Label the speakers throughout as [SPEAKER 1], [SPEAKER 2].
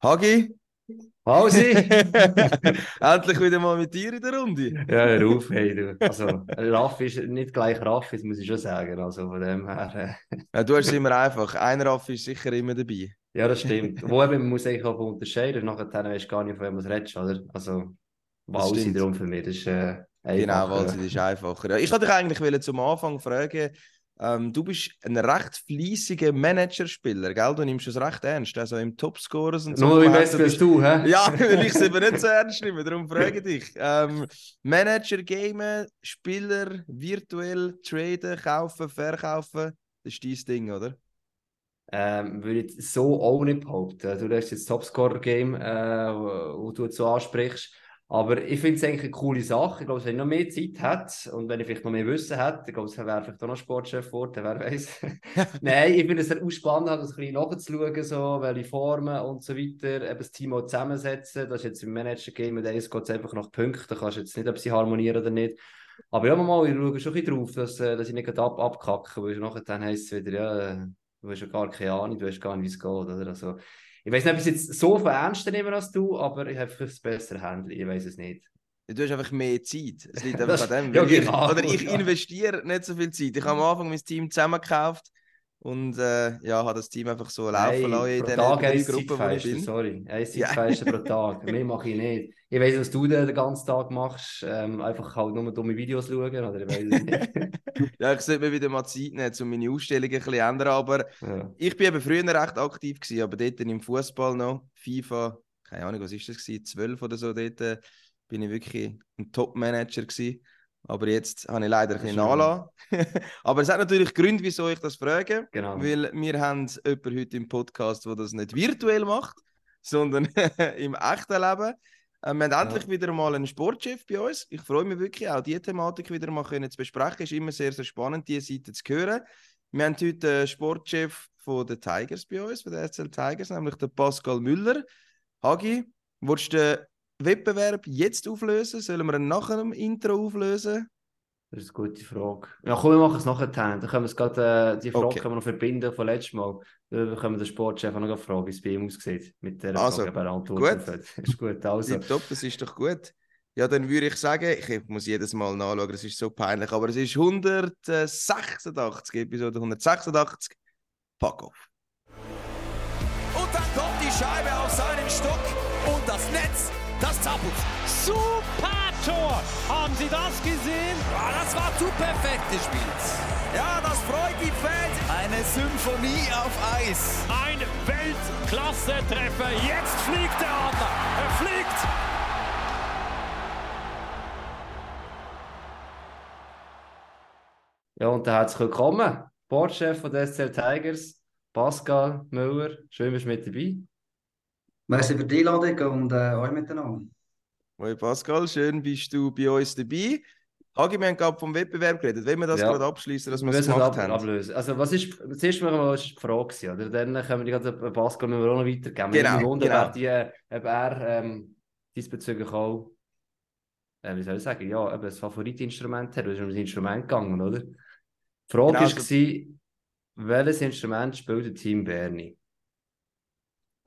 [SPEAKER 1] Hagi?
[SPEAKER 2] Hausi!
[SPEAKER 1] Endlich wieder mal mit dir in der Runde.
[SPEAKER 2] Ja, hör auf, hey, du. Also, Raff ist nicht gleich Raff, das muss ich schon sagen. Also, von dem her. Äh...
[SPEAKER 1] Ja, du hast immer einfach. Ein Raff ist sicher immer dabei.
[SPEAKER 2] Ja, das stimmt. Wo eben, man muss eigentlich auch unterscheiden. Nachher weißt du gar nicht, von wem du redest, oder? Also, Walsi darum für mich, das ist äh,
[SPEAKER 1] einfacher. Genau, Walsi, das ist einfacher. Ja, ich wollte dich eigentlich zum Anfang fragen, ähm, du bist ein recht fleissiger Managerspieler, gell? Du nimmst es recht ernst, also im Topscorers und
[SPEAKER 2] so. Nur wie besser bist du, hä?
[SPEAKER 1] Ja, weil ich es eben nicht so ernst nehme, darum frage ich dich. Ähm, Manager, Gamen, Spieler, virtuell, traden, kaufen, verkaufen, das ist dein Ding, oder?
[SPEAKER 2] Ähm, würde ich so auch nicht behaupten. Du hast jetzt Topscorer-Game, äh, wo du so ansprichst. Aber ich finde es eigentlich eine coole Sache. Ich glaube, wenn ich noch mehr Zeit hätte und wenn ich vielleicht noch mehr Wissen hätte, ich glaube, es wäre vielleicht auch noch Sportchef geworden, wer weiß. Nein, ich finde es sehr spannend, das ein bisschen nachzuschauen, so, welche Formen und so weiter, eben das Team auch zusammensetzen. Das ist jetzt im Manager-Game, da geht es einfach nach Punkten, da kannst du jetzt nicht, ob sie harmonieren oder nicht. Aber ja, mal, ich schaue schon ein bisschen drauf, dass, äh, dass ich nicht ab, abkacke, weil nachher dann heisst es wieder, ja, du hast ja gar keine Ahnung, du weißt gar nicht, wie es geht. Oder? Also, ich weiß nicht, ob ich es jetzt so viel ernster nehme als du, aber ich habe einfach ein besseres Handy. Ich weiß es nicht.
[SPEAKER 1] Du hast einfach mehr Zeit. Es liegt einfach an dem. ja, genau. ich, oder ich investiere nicht so viel Zeit. Ich habe am Anfang mein Team zusammengekauft und äh, ja, habe das Team einfach so laufen hey, lassen in den drei Gruppen, wo ich bin.
[SPEAKER 2] Sorry, ein Zeitfenster ja. pro Tag. Mehr mache ich nicht. Ich weiß, was du den ganzen Tag machst. Ähm, einfach halt nur dumme Videos schauen. Oder ich nicht.
[SPEAKER 1] ja, ich sollte mir wieder mal Zeit nehmen, um meine Ausstellung ein bisschen ändern. Aber ja. ich bin eben früher recht aktiv gewesen, aber dort im Fußball noch, FIFA, keine Ahnung, was ist das gewesen, 12 oder so, dort äh, bin ich wirklich ein Top-Manager gewesen. Aber jetzt habe ich leider ein bisschen nachgelassen. Aber es hat natürlich Gründe, wieso ich das frage. Genau. Weil wir haben jemanden heute im Podcast, der das nicht virtuell macht, sondern im echten Leben. Äh, wir haben ja. endlich wieder mal einen Sportchef bei uns. Ich freue mich wirklich, auch diese Thematik wieder mal können zu besprechen. Es ist immer sehr, sehr spannend, diese Seite zu hören. Wir haben heute einen Sportchef von den Tigers bei uns, von den SL Tigers, nämlich den Pascal Müller. Hagi, willst du Wettbewerb jetzt auflösen? Sollen wir ihn nach dem Intro auflösen?
[SPEAKER 2] Das ist eine gute Frage. Ja, komm, wir machen es nachher. Dann können wir es gerade, äh, die Frage okay. können wir noch verbinden von letztes Mal. Dann können wir den Sportchef auch noch fragen, wie es bei ihm aussieht. Mit der
[SPEAKER 1] also, Frage,
[SPEAKER 2] Antwort. Gut. ist gut. Also.
[SPEAKER 1] Top, das ist doch gut. Ja, dann würde ich sagen, ich muss jedes Mal nachschauen, es ist so peinlich, aber es ist 186, Episode 186. Fuck off.
[SPEAKER 3] Und dann kommt die Scheibe auf seinen Stock und das Netz das zappelt.
[SPEAKER 4] Super Tor! Haben Sie das gesehen?
[SPEAKER 3] Ja, das war zu perfekt gespielt. Ja, das freut die Fans. Eine Symphonie auf Eis.
[SPEAKER 4] Ein Weltklasse-Treffer. Jetzt fliegt der Adler. Er fliegt.
[SPEAKER 2] Ja, und herzlich willkommen. Sportchef von der SCL Tigers, Pascal Müller. Schön, dass du mit dabei.
[SPEAKER 5] Merci für die Einladung und äh, euch miteinander.
[SPEAKER 1] Hoi Pascal, schön bist du bei uns dabei. Hagi, wir haben gerade vom Wettbewerb geredet. Wollen wir das ja. gerade abschließen, dass wir es gemacht ab haben?
[SPEAKER 2] Ablösen. Also, was ist, zuerst mal was ist die Frage, oder? Dann können wir die ganze Pascal auch noch weitergeben.
[SPEAKER 1] Genau,
[SPEAKER 2] Wunder,
[SPEAKER 1] genau.
[SPEAKER 2] Die, ob er ähm, diesbezüglich auch, äh, wie soll ich sagen, ja, eben ein Favoritinstrument hat. Du bist um das Instrument gegangen, oder? Die Frage genau, war, also... welches Instrument spielt der Team Bernie?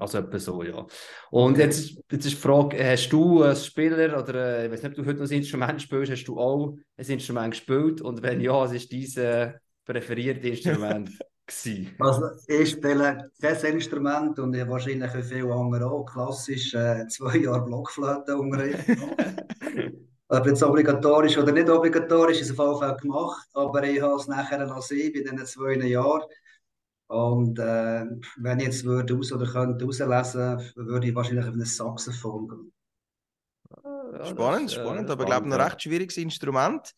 [SPEAKER 2] Also etwa so, ja. Und jetzt, jetzt ist die Frage, hast du als Spieler oder äh, ich weiß nicht, ob du heute noch ein Instrument spielst, hast du auch ein Instrument gespielt? Und wenn ja, was ist dein äh, präferiertes Instrument?
[SPEAKER 5] also ich spiele kein Instrument und ich wahrscheinlich wie viele andere auch klassisch äh, zwei Jahre Blockflöte unterrichtet. Ob jetzt obligatorisch oder nicht obligatorisch, ist auf jeden Fall gemacht, aber ich habe es nachher noch sehen bei diesen zwei Jahren. Und äh, wenn ich jetzt würde raus oder könnte rauslesen, würde ich wahrscheinlich auf eine Saxophon gehen.
[SPEAKER 1] Ja, spannend, das, spannend, äh, aber ich glaube, ein recht schwieriges Instrument.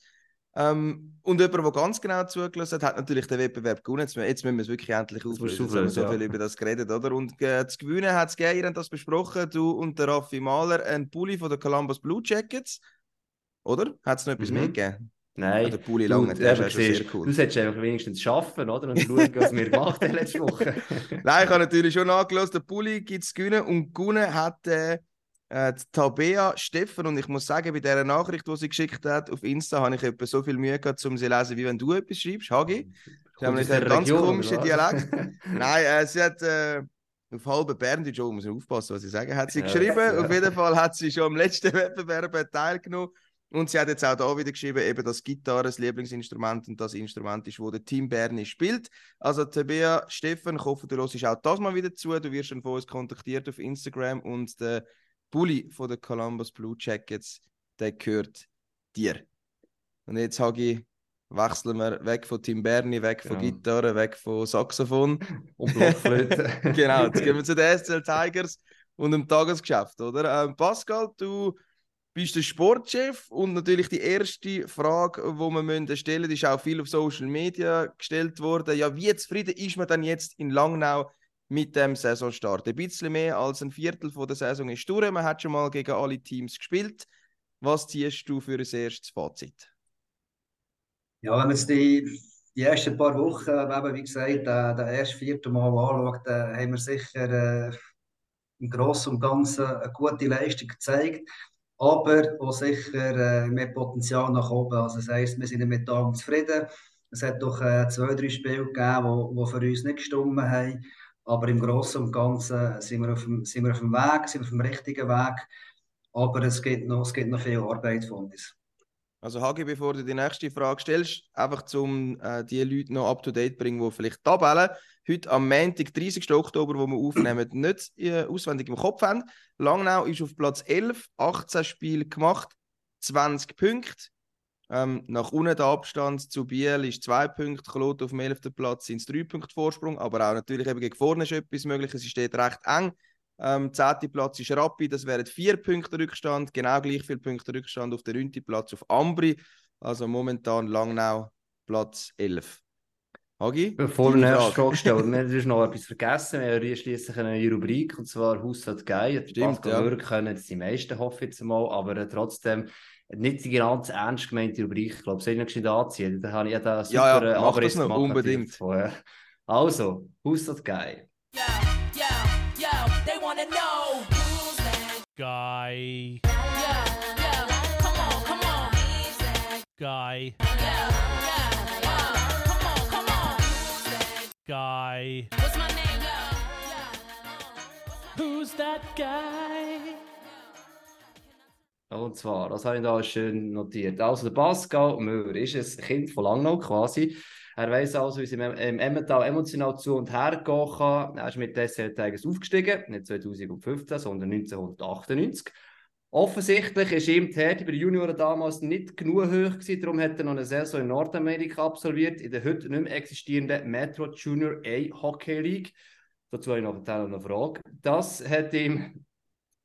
[SPEAKER 1] Ähm, und jemand, der ganz genau zugelassen hat, hat natürlich den Wettbewerb gewonnen. Jetzt, jetzt müssen wir es wirklich endlich auflösen. Wir haben so viel über das geredet, oder? Und äh, zu gewinnen hat es gegeben, ihr habt das besprochen, du und der Raffi Mahler, ein Pulli von den Columbus Blue Jackets. Oder? Hat es noch etwas mhm. mehr gegeben?
[SPEAKER 2] Nein.
[SPEAKER 1] Oder Puli Lange, der ist
[SPEAKER 2] schon sehr cool. Du solltest einfach wenigstens schaffen, oder? Und schauen, was wir gemacht haben letzte Woche.
[SPEAKER 1] Nein, ich habe natürlich schon nachgelassen, der Puli gibt es gewinnen und gewonnen hat äh, äh, Tabea Steffen und ich muss sagen, bei dieser Nachricht, die sie geschickt hat auf Insta, habe ich etwa so viel Mühe gehabt, um sie zu lesen, wie wenn du etwas schreibst, Hagi. Sie haben einen ganz komischen Dialekt. Nein, äh, sie hat... Äh, auf halben Berndeutsch, oh, muss aufpassen, was ich sage, hat sie ja, geschrieben. Ja. Auf jeden Fall hat sie schon am letzten Wettbewerb teilgenommen. Und sie hat jetzt auch da wieder geschrieben, eben, dass Gitarre das Lieblingsinstrument und das Instrument ist, wo der Team Berni spielt. Also Tabea, Steffen, ich hoffe, du hörst auch das mal wieder zu. Du wirst schon von uns kontaktiert auf Instagram und der Bully von der Columbus Blue Jackets, der gehört dir. Und jetzt, Hagi, wechseln wir weg von Tim Berni, weg von genau. Gitarre, weg von Saxophon.
[SPEAKER 2] Und Blockflöte.
[SPEAKER 1] genau, jetzt gehen wir zu den SCL Tigers und dem Tagesgeschäft, oder? Ähm, Pascal, du bist der Sportchef und natürlich die erste Frage, die wir stellen müssen, ist auch viel auf Social Media gestellt worden. Ja, wie zufrieden ist man dann jetzt in Langnau mit dem Saisonstart? Ein bisschen mehr als ein Viertel von der Saison ist durch. Man hat schon mal gegen alle Teams gespielt. Was ziehst du für ein erstes Fazit?
[SPEAKER 5] Ja, wenn man jetzt die, die ersten paar Wochen, eben, wie gesagt, äh, das erste vierte Mal anschaut, dann haben wir sicher äh, im Großen und Ganzen eine gute Leistung gezeigt, aber auch sicher äh, mehr Potenzial nach oben. Also das heisst, wir sind mit allem zufrieden. Es hat doch äh, zwei, drei Spiele gegeben, die für uns nicht gestimmt haben. Aber im Großen und Ganzen sind wir, auf dem, sind wir auf dem Weg, sind wir auf dem richtigen Weg. Aber es gibt noch, es gibt noch viel Arbeit von uns.
[SPEAKER 1] Also Hagi, bevor du die nächste Frage stellst, einfach um äh, die Leute noch up to date bringen, die vielleicht tabellen. Heute am Montag, 30. Oktober, wo wir aufnehmen, nicht äh, auswendig im Kopf haben. Langnau ist auf Platz 11, 18 Spiele gemacht, 20 Punkte. Ähm, nach unten der Abstand zu Biel ist 2 Punkte, Klot auf dem 11. Platz sind es 3 Punkte Vorsprung, aber auch natürlich eben gegen vorne ist etwas möglich, es steht recht eng. Ähm, 10. Platz ist Rappi, das wären 4 Punkte Rückstand, genau gleich viele Punkte Rückstand auf der 9. Platz auf Ambri. Also momentan Langnau Platz 11. Hagi?
[SPEAKER 2] Bevor wir die nächste Frage stellen, wir haben noch etwas vergessen. Wir haben schließlich eine neue Rubrik, und zwar Haushalt geil.
[SPEAKER 1] Stimmt, ja.
[SPEAKER 2] Wir können die meisten hoffen jetzt mal, aber äh, trotzdem nicht die ganz ernst gemeinte Rubrik. Ich glaube, soll ich noch schnell anziehen? Da habe ich ja da
[SPEAKER 1] super ja, ja, mach das noch, unbedingt.
[SPEAKER 2] Also, Haushalt geil. Yeah.
[SPEAKER 4] Guy. Yeah, yeah. Come on, come on. Guy. Yeah, yeah. Come on, come on. Guy. What's my name? Yeah, yeah. Who's that guy?
[SPEAKER 2] Und zwar, das habe ich da schön notiert. Also, der Pascal Müller ist ein Kind von Langnau quasi. Er weiß also, wie es im, im Emmental emotional zu und her gehen kann. Er ist mit SL Tigers aufgestiegen, nicht 2015, sondern 1998. Offensichtlich ist ihm die Härte bei den Junioren damals nicht genug hoch gewesen, darum hat er noch eine Saison in Nordamerika absolviert, in der heute nicht mehr existierenden Metro Junior A Hockey League. Dazu habe ich noch eine Frage. Das hat ihm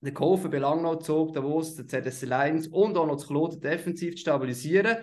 [SPEAKER 2] den geholfen, bei gezogen, Davos, der ZSC Lions und auch noch das Kloten defensiv zu stabilisieren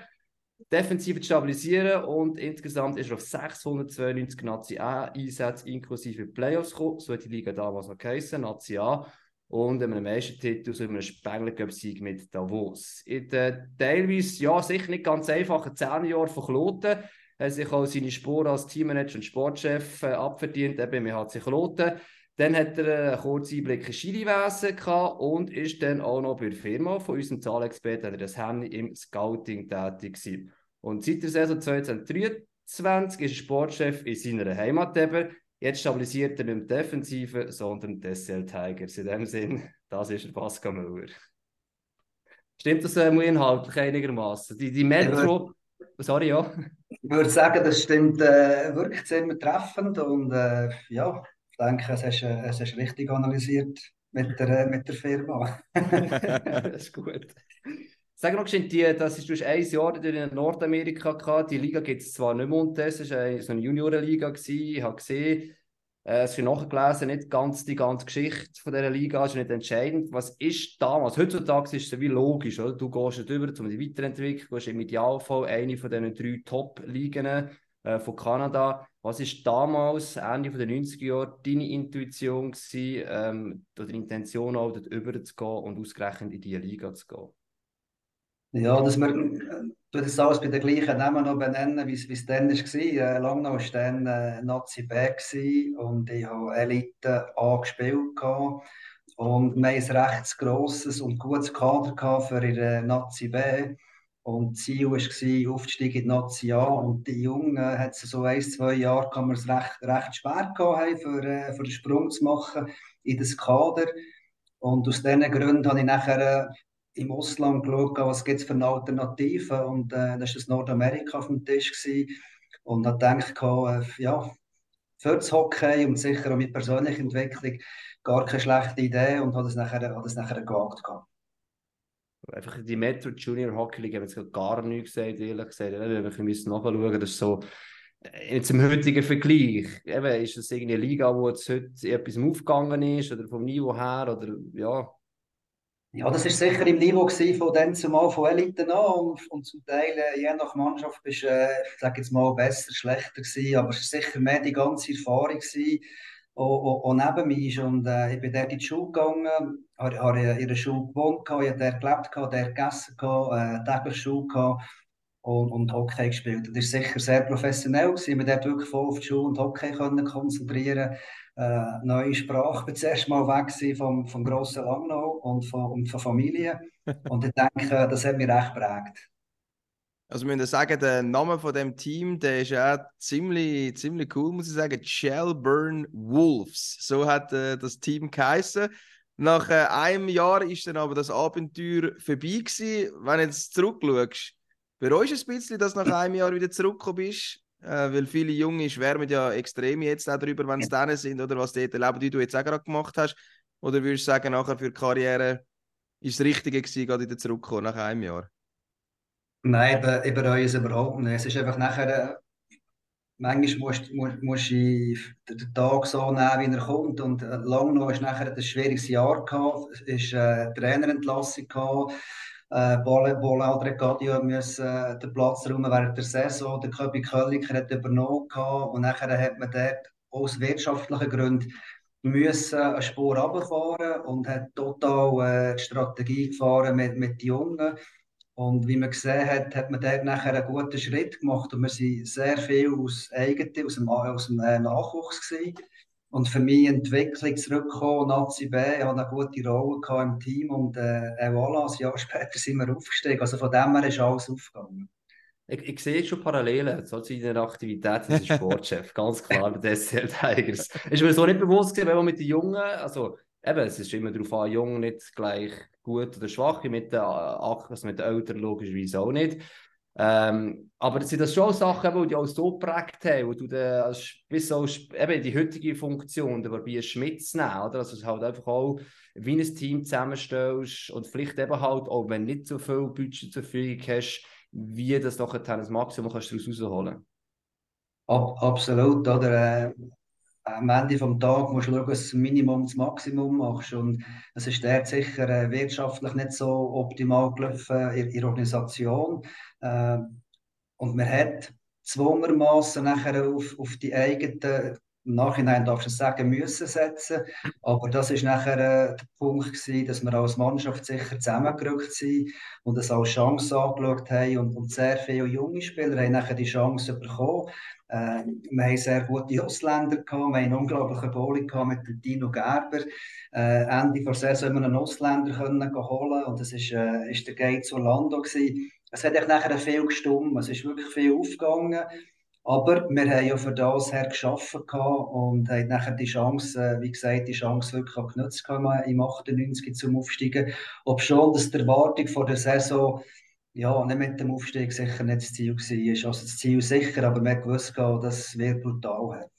[SPEAKER 2] defensiv zu stabilisieren und insgesamt ist er auf 692 Nazi A-Einsätze inklusive Playoffs gekommen. So hat die Liga damals noch geheißen, Nazi A. Und einem Meistertitel aus einem Spengler Sieg mit Davos. In den teilweise, ja, sicher nicht ganz einfachen 10 Jahren von Kloten hat sich auch seine Spur als Teammanager und Sportchef äh, abverdient, eben im HC Kloten. Dann hat er einen kurzen Einblick in Skiliwesen und ist dann auch noch bei der Firma von unserem Zahlexperten, das Handy im Scouting tätig gewesen. Und seit der Saison 2023 ist er Sportchef in seiner Heimat eben. Jetzt stabilisiert er nicht mehr Defensive, sondern die SL Tigers. In dem Sinn, das ist der Pascal Müller. Stimmt das äh, inhaltlich einigermaßen? Die, die Metro. Sorry, ja.
[SPEAKER 5] Ich würde sagen, das stimmt äh, wirklich ziemlich treffend und äh, ja, ich denke, es hast, äh, es hast richtig analysiert mit der, mit der Firma.
[SPEAKER 2] das ist gut. Sag noch, die, das ist, du hast ein Jahr in Nordamerika gehabt. Die Liga gibt es zwar nicht mehr unter, es war eine, so eine Juniorenliga. Ich habe gesehen, äh, es ist nachgelesen, nicht ganz die ganze Geschichte von dieser Liga ist nicht entscheidend. Was ist damals? Heutzutage ist es wie logisch, oder? du gehst nicht über, um die weiterentwickeln, du gehst im Idealfall eine von diesen drei Top-Ligen äh, von Kanada. Was ist damals, Ende der 90er Jahre, deine Intuition gewesen, ähm, oder Intention auch, dort über zu gehen und ausgerechnet in diese Liga zu gehen?
[SPEAKER 5] Ja, dass wir äh, das alles bei den gleichen Namen noch benennen, wie es dann war. Äh, Langnau war dann äh, Nazi B und ich habe Elite A gespielt. Und wir hatten ein recht grosses und gutes Kader für ihre Nazi B. Und das Ziel war, aufzusteigen in die Nazi. Und die Jungen hat es so ein, zwei Jahre, kann man es recht, recht schwer gehabt für, äh, für den Sprung zu machen in das Kader. Und aus diesen Gründen habe ich nachher äh, im Ausland geschaut, was gibt es für Alternativen. Und äh, das war das Nordamerika auf dem Tisch. Gewesen. Und dachte ich, äh, ja, für das Hockey und sicher auch mit persönlicher Entwicklung gar keine schlechte Idee und habe das nachher, habe das nachher gewagt. Gehabt.
[SPEAKER 2] Einfach die Metro Junior Hockey League haben jetzt gar nichts gesagt, ehrlich gesagt. Wir müssen nachschauen, das ist so, äh, jetzt im heutigen Vergleich, eben, ist das irgendeine Liga, wo jetzt heute etwas aufgegangen ist oder vom Niveau her oder ja?
[SPEAKER 5] Ja, das ist sicher im Niveau von dann zumal von Elite an und, und zum Teil äh, je nach Mannschaft bist äh, ich sage jetzt mal, besser, schlechter gewesen, aber es war sicher mehr die ganze Erfahrung gewesen, auch, neben mir ist. Und äh, ich bin dort in die Schule gegangen, habe, habe in der Schule gewohnt, ich habe dort gelebt, dort gegessen, äh, täglich Schule gehabt und, und Hockey gespielt. Das war sicher sehr professionell, gewesen. wir dort wirklich voll auf die Schule und Hockey können konzentrieren äh, neue Sprache. Ich bin zuerst mal weg vom, vom grossen Langnau und von, und von Familie. Und ich denke, das hat mich recht geprägt.
[SPEAKER 1] Also wir müssen sagen, der Name von dem Team, der ist auch ziemlich, ziemlich cool, muss ich sagen. Shelburne Wolves. So hat äh, das Team geheißen. Nach äh, einem Jahr ist dann aber das Abenteuer vorbei gewesen. Wenn du jetzt zurückschaust, bereust du ein bisschen, dass du nach einem Jahr wieder zurückgekommen bist? Äh, weil viele Junge schwärmen ja extrem jetzt auch darüber, wenn sie denen sind oder was dort erleben, wie du jetzt auch gerade gemacht hast. Oder würdest du sagen, nachher für die Karriere ist das Richtige gewesen, gerade wieder zurückzukommen nach einem Jahr?
[SPEAKER 5] Nein, ich bereue es überhaupt nicht. Es ist einfach nachher, äh, manchmal musst, musst, musst du den Tag so nehmen, wie er kommt. Und äh, lang noch ist nachher ein schwieriges Jahr gehabt. Ist äh, Trainerentlassung gehabt. Äh, Bola Adregadio müssen äh, den Platz räumen während der Saison. Der Köbi Kölliker hat übernommen gehabt. Und nachher hat man dort aus wirtschaftlichen Gründen müssen eine Spur runterfahren und hat total äh, die Strategie gefahren mit, mit den Jungen. Und wie man gesehen hat, hat man dort nachher einen guten Schritt gemacht und wir sind sehr viel aus eigenen, aus dem, aus dem äh, Nachwuchs gewesen. Und für mich Entwicklung zurückgekommen, Nazi B, ich hatte eine gute Rolle im Team und äh, voilà, ein Jahr später sind wir aufgestiegen. Also von dem her ist alles aufgegangen.
[SPEAKER 2] Ich, ich sehe schon Parallelen zu deiner Aktivität als Sportchef, ganz klar bei der SL Tigers. Ist mir so nicht bewusst gewesen, wenn man mit den Jungen, also eben, es ist immer darauf an, jung nicht gleich gut oder schwach, mit den, also mit den Eltern logischerweise auch nicht. Ähm, aber sind das schon Sachen, die dich auch so geprägt haben, wo du dann bis so, eben die heutige Funktion, der Barbier Schmitz nehmen, oder? Also, halt einfach auch wie ein Team zusammenstellst und vielleicht eben halt, auch wenn nicht so viel Budget zur Verfügung hast, wie das doch ein Maximum kannst du daraus rausholen.
[SPEAKER 5] Ab, absolut, oder? Am Ende des Tages musst du schauen, dass du das Minimum das Maximum machst. Und es ist dort sicher äh, wirtschaftlich nicht so optimal gelaufen in, der Organisation. Äh, und man hat zwungermaßen nachher auf, auf die eigenen im Nachhinein darfst du sagen, müssen setzen. Aber das ist nachher äh, der Punkt gewesen, dass wir als Mannschaft sicher zusammengerückt sind und es als Chance angeschaut haben. Und, und sehr viele junge Spieler haben nachher die Chance bekommen. Äh, wir haben sehr gute Ausländer gehabt, wir haben einen unglaublichen Bowling gehabt mit Dino Gerber. Äh, Ende der Saison haben wir einen Ausländer können holen und das ist, äh, der Gates Orlando gewesen. Es hat echt nachher viel gestummt, es ist wirklich viel aufgegangen. Aber wir haben ja für das her geschaffen und haben nachher die Chance, äh, wie gesagt, die Chance wirklich auch genutzt im 98 zum Aufsteigen. Ob schon, dass die Erwartung vor der Saison ja, nicht mit dem Aufstieg sicher nicht das Ziel war. Also das Ziel sicher, aber wussten, dass es wird brutal hat.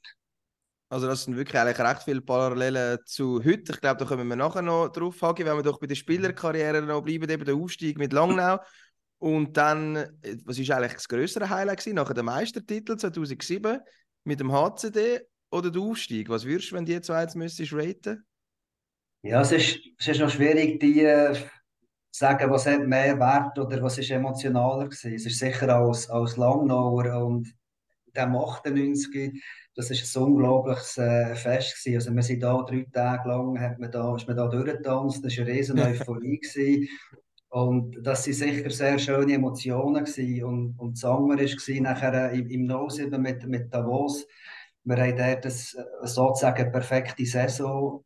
[SPEAKER 1] Also das sind wirklich eigentlich recht viele Parallelen zu heute. Ich glaube, da kommen wir nachher noch drauf haken, wenn wir doch bei der Spielerkarriere noch bleiben, eben der Aufstieg mit Langnau. Und dann, was ist eigentlich das größere Highlight gewesen? Nachher der Meistertitel 2007 mit dem HCD oder der Aufstieg? Was würdest du, wenn die zwei jetzt müsstest raten?
[SPEAKER 5] Ja, es ist, es ist noch schwierig, die äh, sagen, was hat mehr Wert oder was ist emotionaler gewesen. Es ist sicher als, als Langnauer und der 98 das ist ein unglaubliches äh, Fest gewesen. Also wir sind da drei Tage lang, hat man da, ist man da durchgetanzt, das war eine riesen Euphorie gewesen. Und das waren sicher sehr schöne Emotionen gewesen. Und, und das andere war nachher im, im No mit, mit Davos. Wir haben dort das, äh, sozusagen eine perfekte Saison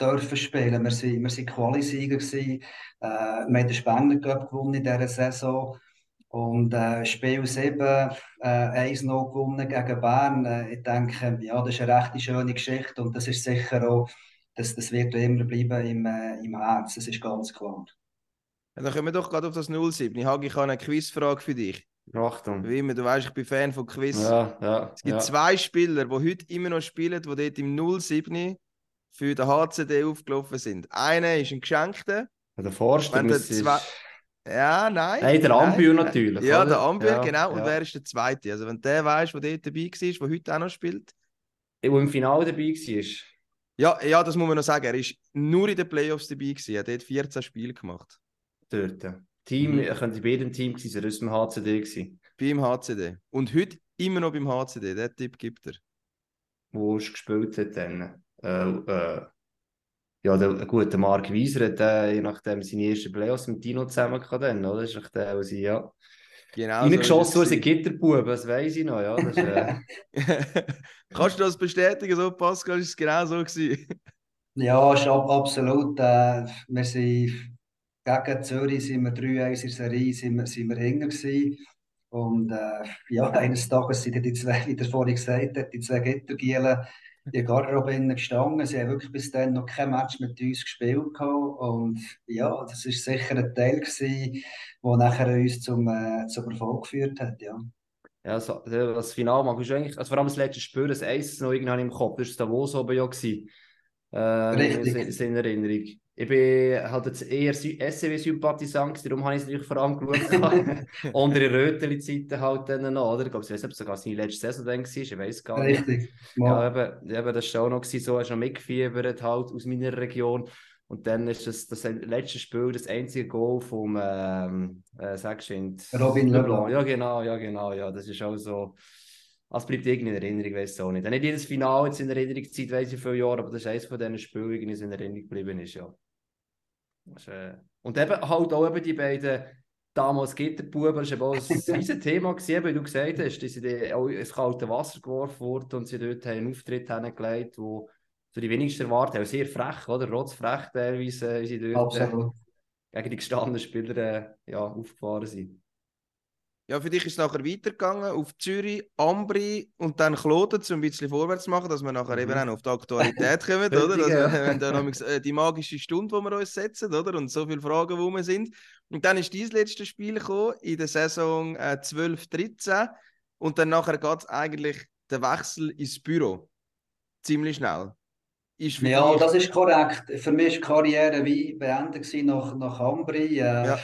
[SPEAKER 5] dürfen spielen. Wir waren wir sind Quali-Sieger. Äh, wir haben den Spengler Cup gewonnen in dieser Saison. Und äh, Spiel 7, äh, 1-0 gewonnen gegen Bern. Äh, ich denke, ja, das ist eine recht schöne Geschichte und das ist sicher auch, das, das wird immer bleiben im, äh, im Herz, das ist ganz klar.
[SPEAKER 1] Ja, dann kommen wir doch gerade auf das 07. Hagi, ich habe eine Quizfrage für dich.
[SPEAKER 2] Achtung.
[SPEAKER 1] Wie immer, du weißt, ich bin Fan von Quiz.
[SPEAKER 2] Ja, ja,
[SPEAKER 1] es gibt
[SPEAKER 2] ja.
[SPEAKER 1] zwei Spieler, die heute immer noch spielen, die dort im 07 für den HCD aufgelaufen sind. Einer ist ein Geschenkter.
[SPEAKER 2] Der Forster
[SPEAKER 1] der zwei... Ja, nein.
[SPEAKER 2] Nein, der
[SPEAKER 1] nein.
[SPEAKER 2] natürlich,
[SPEAKER 1] Ja,
[SPEAKER 2] oder?
[SPEAKER 1] der Ambür,
[SPEAKER 2] Ja,
[SPEAKER 1] genau. Und
[SPEAKER 2] ja.
[SPEAKER 1] wer ist der Zweite? Also wenn der weißt, der dort dabei war, der heute auch noch spielt.
[SPEAKER 2] Der im Finale dabei war.
[SPEAKER 1] Ja, ja, das muss man noch sagen. Er ist nur in den Playoffs dabei gewesen. Er hat dort 14 Spiele gemacht.
[SPEAKER 2] Dort. Team,
[SPEAKER 1] Mhm.
[SPEAKER 2] könnte bei jedem Team gewesen sein, aus dem HCD gewesen,
[SPEAKER 1] Beim HCD. Und heute immer noch beim HCD. Der Tipp gibt er.
[SPEAKER 2] wo er gespielt hat dann. Äh, äh, ja, der, gut, der Marc Wieser hat äh, je nachdem seine ersten Playoffs mit Dino zusammen gehabt, dann, oder? Das ist echt der, wo sie, ja.
[SPEAKER 1] Genau.
[SPEAKER 2] Reingeschossen
[SPEAKER 1] so es
[SPEAKER 2] Gitterbuben, das weiß ich noch, ja. Das ist, äh.
[SPEAKER 1] Kannst du das bestätigen, so Pascal? Ist es genau so gewesen?
[SPEAKER 5] Ja, ist ab, absolut. Äh, wir sind gegen Zürich sind wir 3-1 in der Serie sind wir, sind wir hinten gewesen. Und äh, ja, eines Tages sind die zwei, wie der vorhin gesagt hat, die zwei Gittergielen der Garderobe gestanden. Sie haben wirklich bis dann noch kein Match mit uns gespielt gehabt. Und ja, das ist sicher ein Teil gewesen, der nachher uns zum, äh, zum Erfolg geführt hat. Ja.
[SPEAKER 2] ja, so, das Finale mag ich eigentlich, also vor allem das letzte Spiel, das Eis noch irgendwann im Kopf, das war Davos oben ja gewesen. Äh,
[SPEAKER 5] Richtig.
[SPEAKER 2] in Erinnerung. Ich bin halt jetzt eher SCW-Sympathisant, darum habe ich es natürlich vor allem geschaut. Unter den Röteli-Zeiten halt dann noch, oder? Ich glaube, ich weiß nicht, ob es sogar seine letzte Saison dann war, ich weiß gar nicht.
[SPEAKER 5] Richtig.
[SPEAKER 2] Ja, eben, eben, das war auch noch so, hast du noch mitgefiebert, halt aus meiner Region. Und dann ist das, das letzte Spiel das einzige Goal vom, ähm, äh, sagst du,
[SPEAKER 5] Robin Leblanc.
[SPEAKER 2] Ja, genau, ja, genau, ja, das ist auch so. Also bleibt irgendwie in Erinnerung, weiß ich auch nicht. Nicht jedes Finale jetzt in Erinnerungszeit, weiß ich viele Jahre, aber das ist eines von diesen Spielen, die in Erinnerung geblieben ist, ja. Äh... Und eben halt auch eben die beiden damals Gitterbuben, das war auch ein riesen Thema, gewesen, wie du gesagt hast, die sind dann auch ins kalte Wasser geworfen worden und sie dort einen Auftritt hingelegt, wo so die wenigsten erwartet haben. Sehr frech, oder? Rotzfrech teilweise, äh, wie sie dort äh,
[SPEAKER 5] Absolut.
[SPEAKER 2] gegen die gestandenen Spieler äh, ja, aufgefahren sind.
[SPEAKER 1] Ja, für dich ist es nachher weitergegangen auf Zürich, Ambri und dann Kloten, um ein bisschen vorwärts zu machen, dass wir nachher
[SPEAKER 2] Mhm.
[SPEAKER 1] eben auch auf die Aktualität kommen, oder? Dass wir,
[SPEAKER 2] ja.
[SPEAKER 1] wir haben da noch äh, die magische Stunde, die wir uns setzen, oder? Und so viele Fragen, wo wir sind. Und dann ist dein letztes Spiel gekommen in der Saison äh, 12-13 und dann nachher geht es eigentlich der Wechsel ins Büro. Ziemlich schnell. Ist
[SPEAKER 5] Ja, das ist korrekt. Für mich war die Karriere wie beendet nach, nach Ambri. Äh,
[SPEAKER 1] Ja.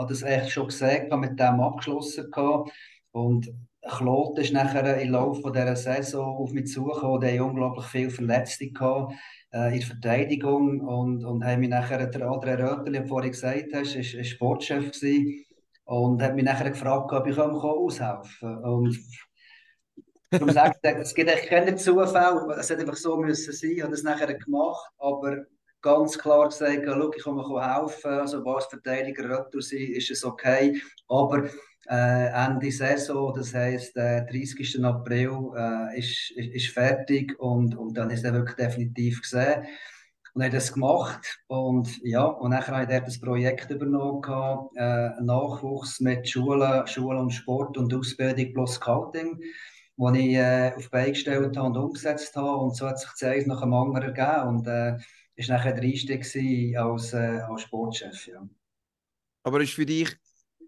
[SPEAKER 5] Habe das echt schon gesagt, mit dem abgeschlossen gehabt. Und Klot ist nachher im Laufe dieser Saison auf mich zugekommen. Der hat unglaublich viele Verletzte gehabt, äh, in der Verteidigung. Und, und haben mich nachher, der André Röteli, der vorhin gesagt hast, ist, ist Sportchef gewesen. Und hat mich nachher gefragt, ob ich ihm aushelfen kann. Und Darum ich, es gibt echt keinen Zufall, es hätte einfach so müssen sein, ich habe das nachher gemacht, aber ganz klar gesagt, schau, ich kann mir helfen, also als Verteidiger Retour sein, ist es okay, aber äh, Ende Saison, das heisst, äh, 30. April äh, ist, ist, fertig und, und dann ist er wirklich definitiv gesehen. Und habe das gemacht und ja, und nachher ich dort das Projekt übernommen, äh, Nachwuchs mit Schule, Schule und Sport und Ausbildung plus Scouting wo ich äh, auf die Beine gestellt habe und umgesetzt habe. Und so hat sich das nach dem anderen ergeben. Und äh, ist nachher der Einstieg als, äh, als Sportchef. Ja.
[SPEAKER 1] aber ist für dich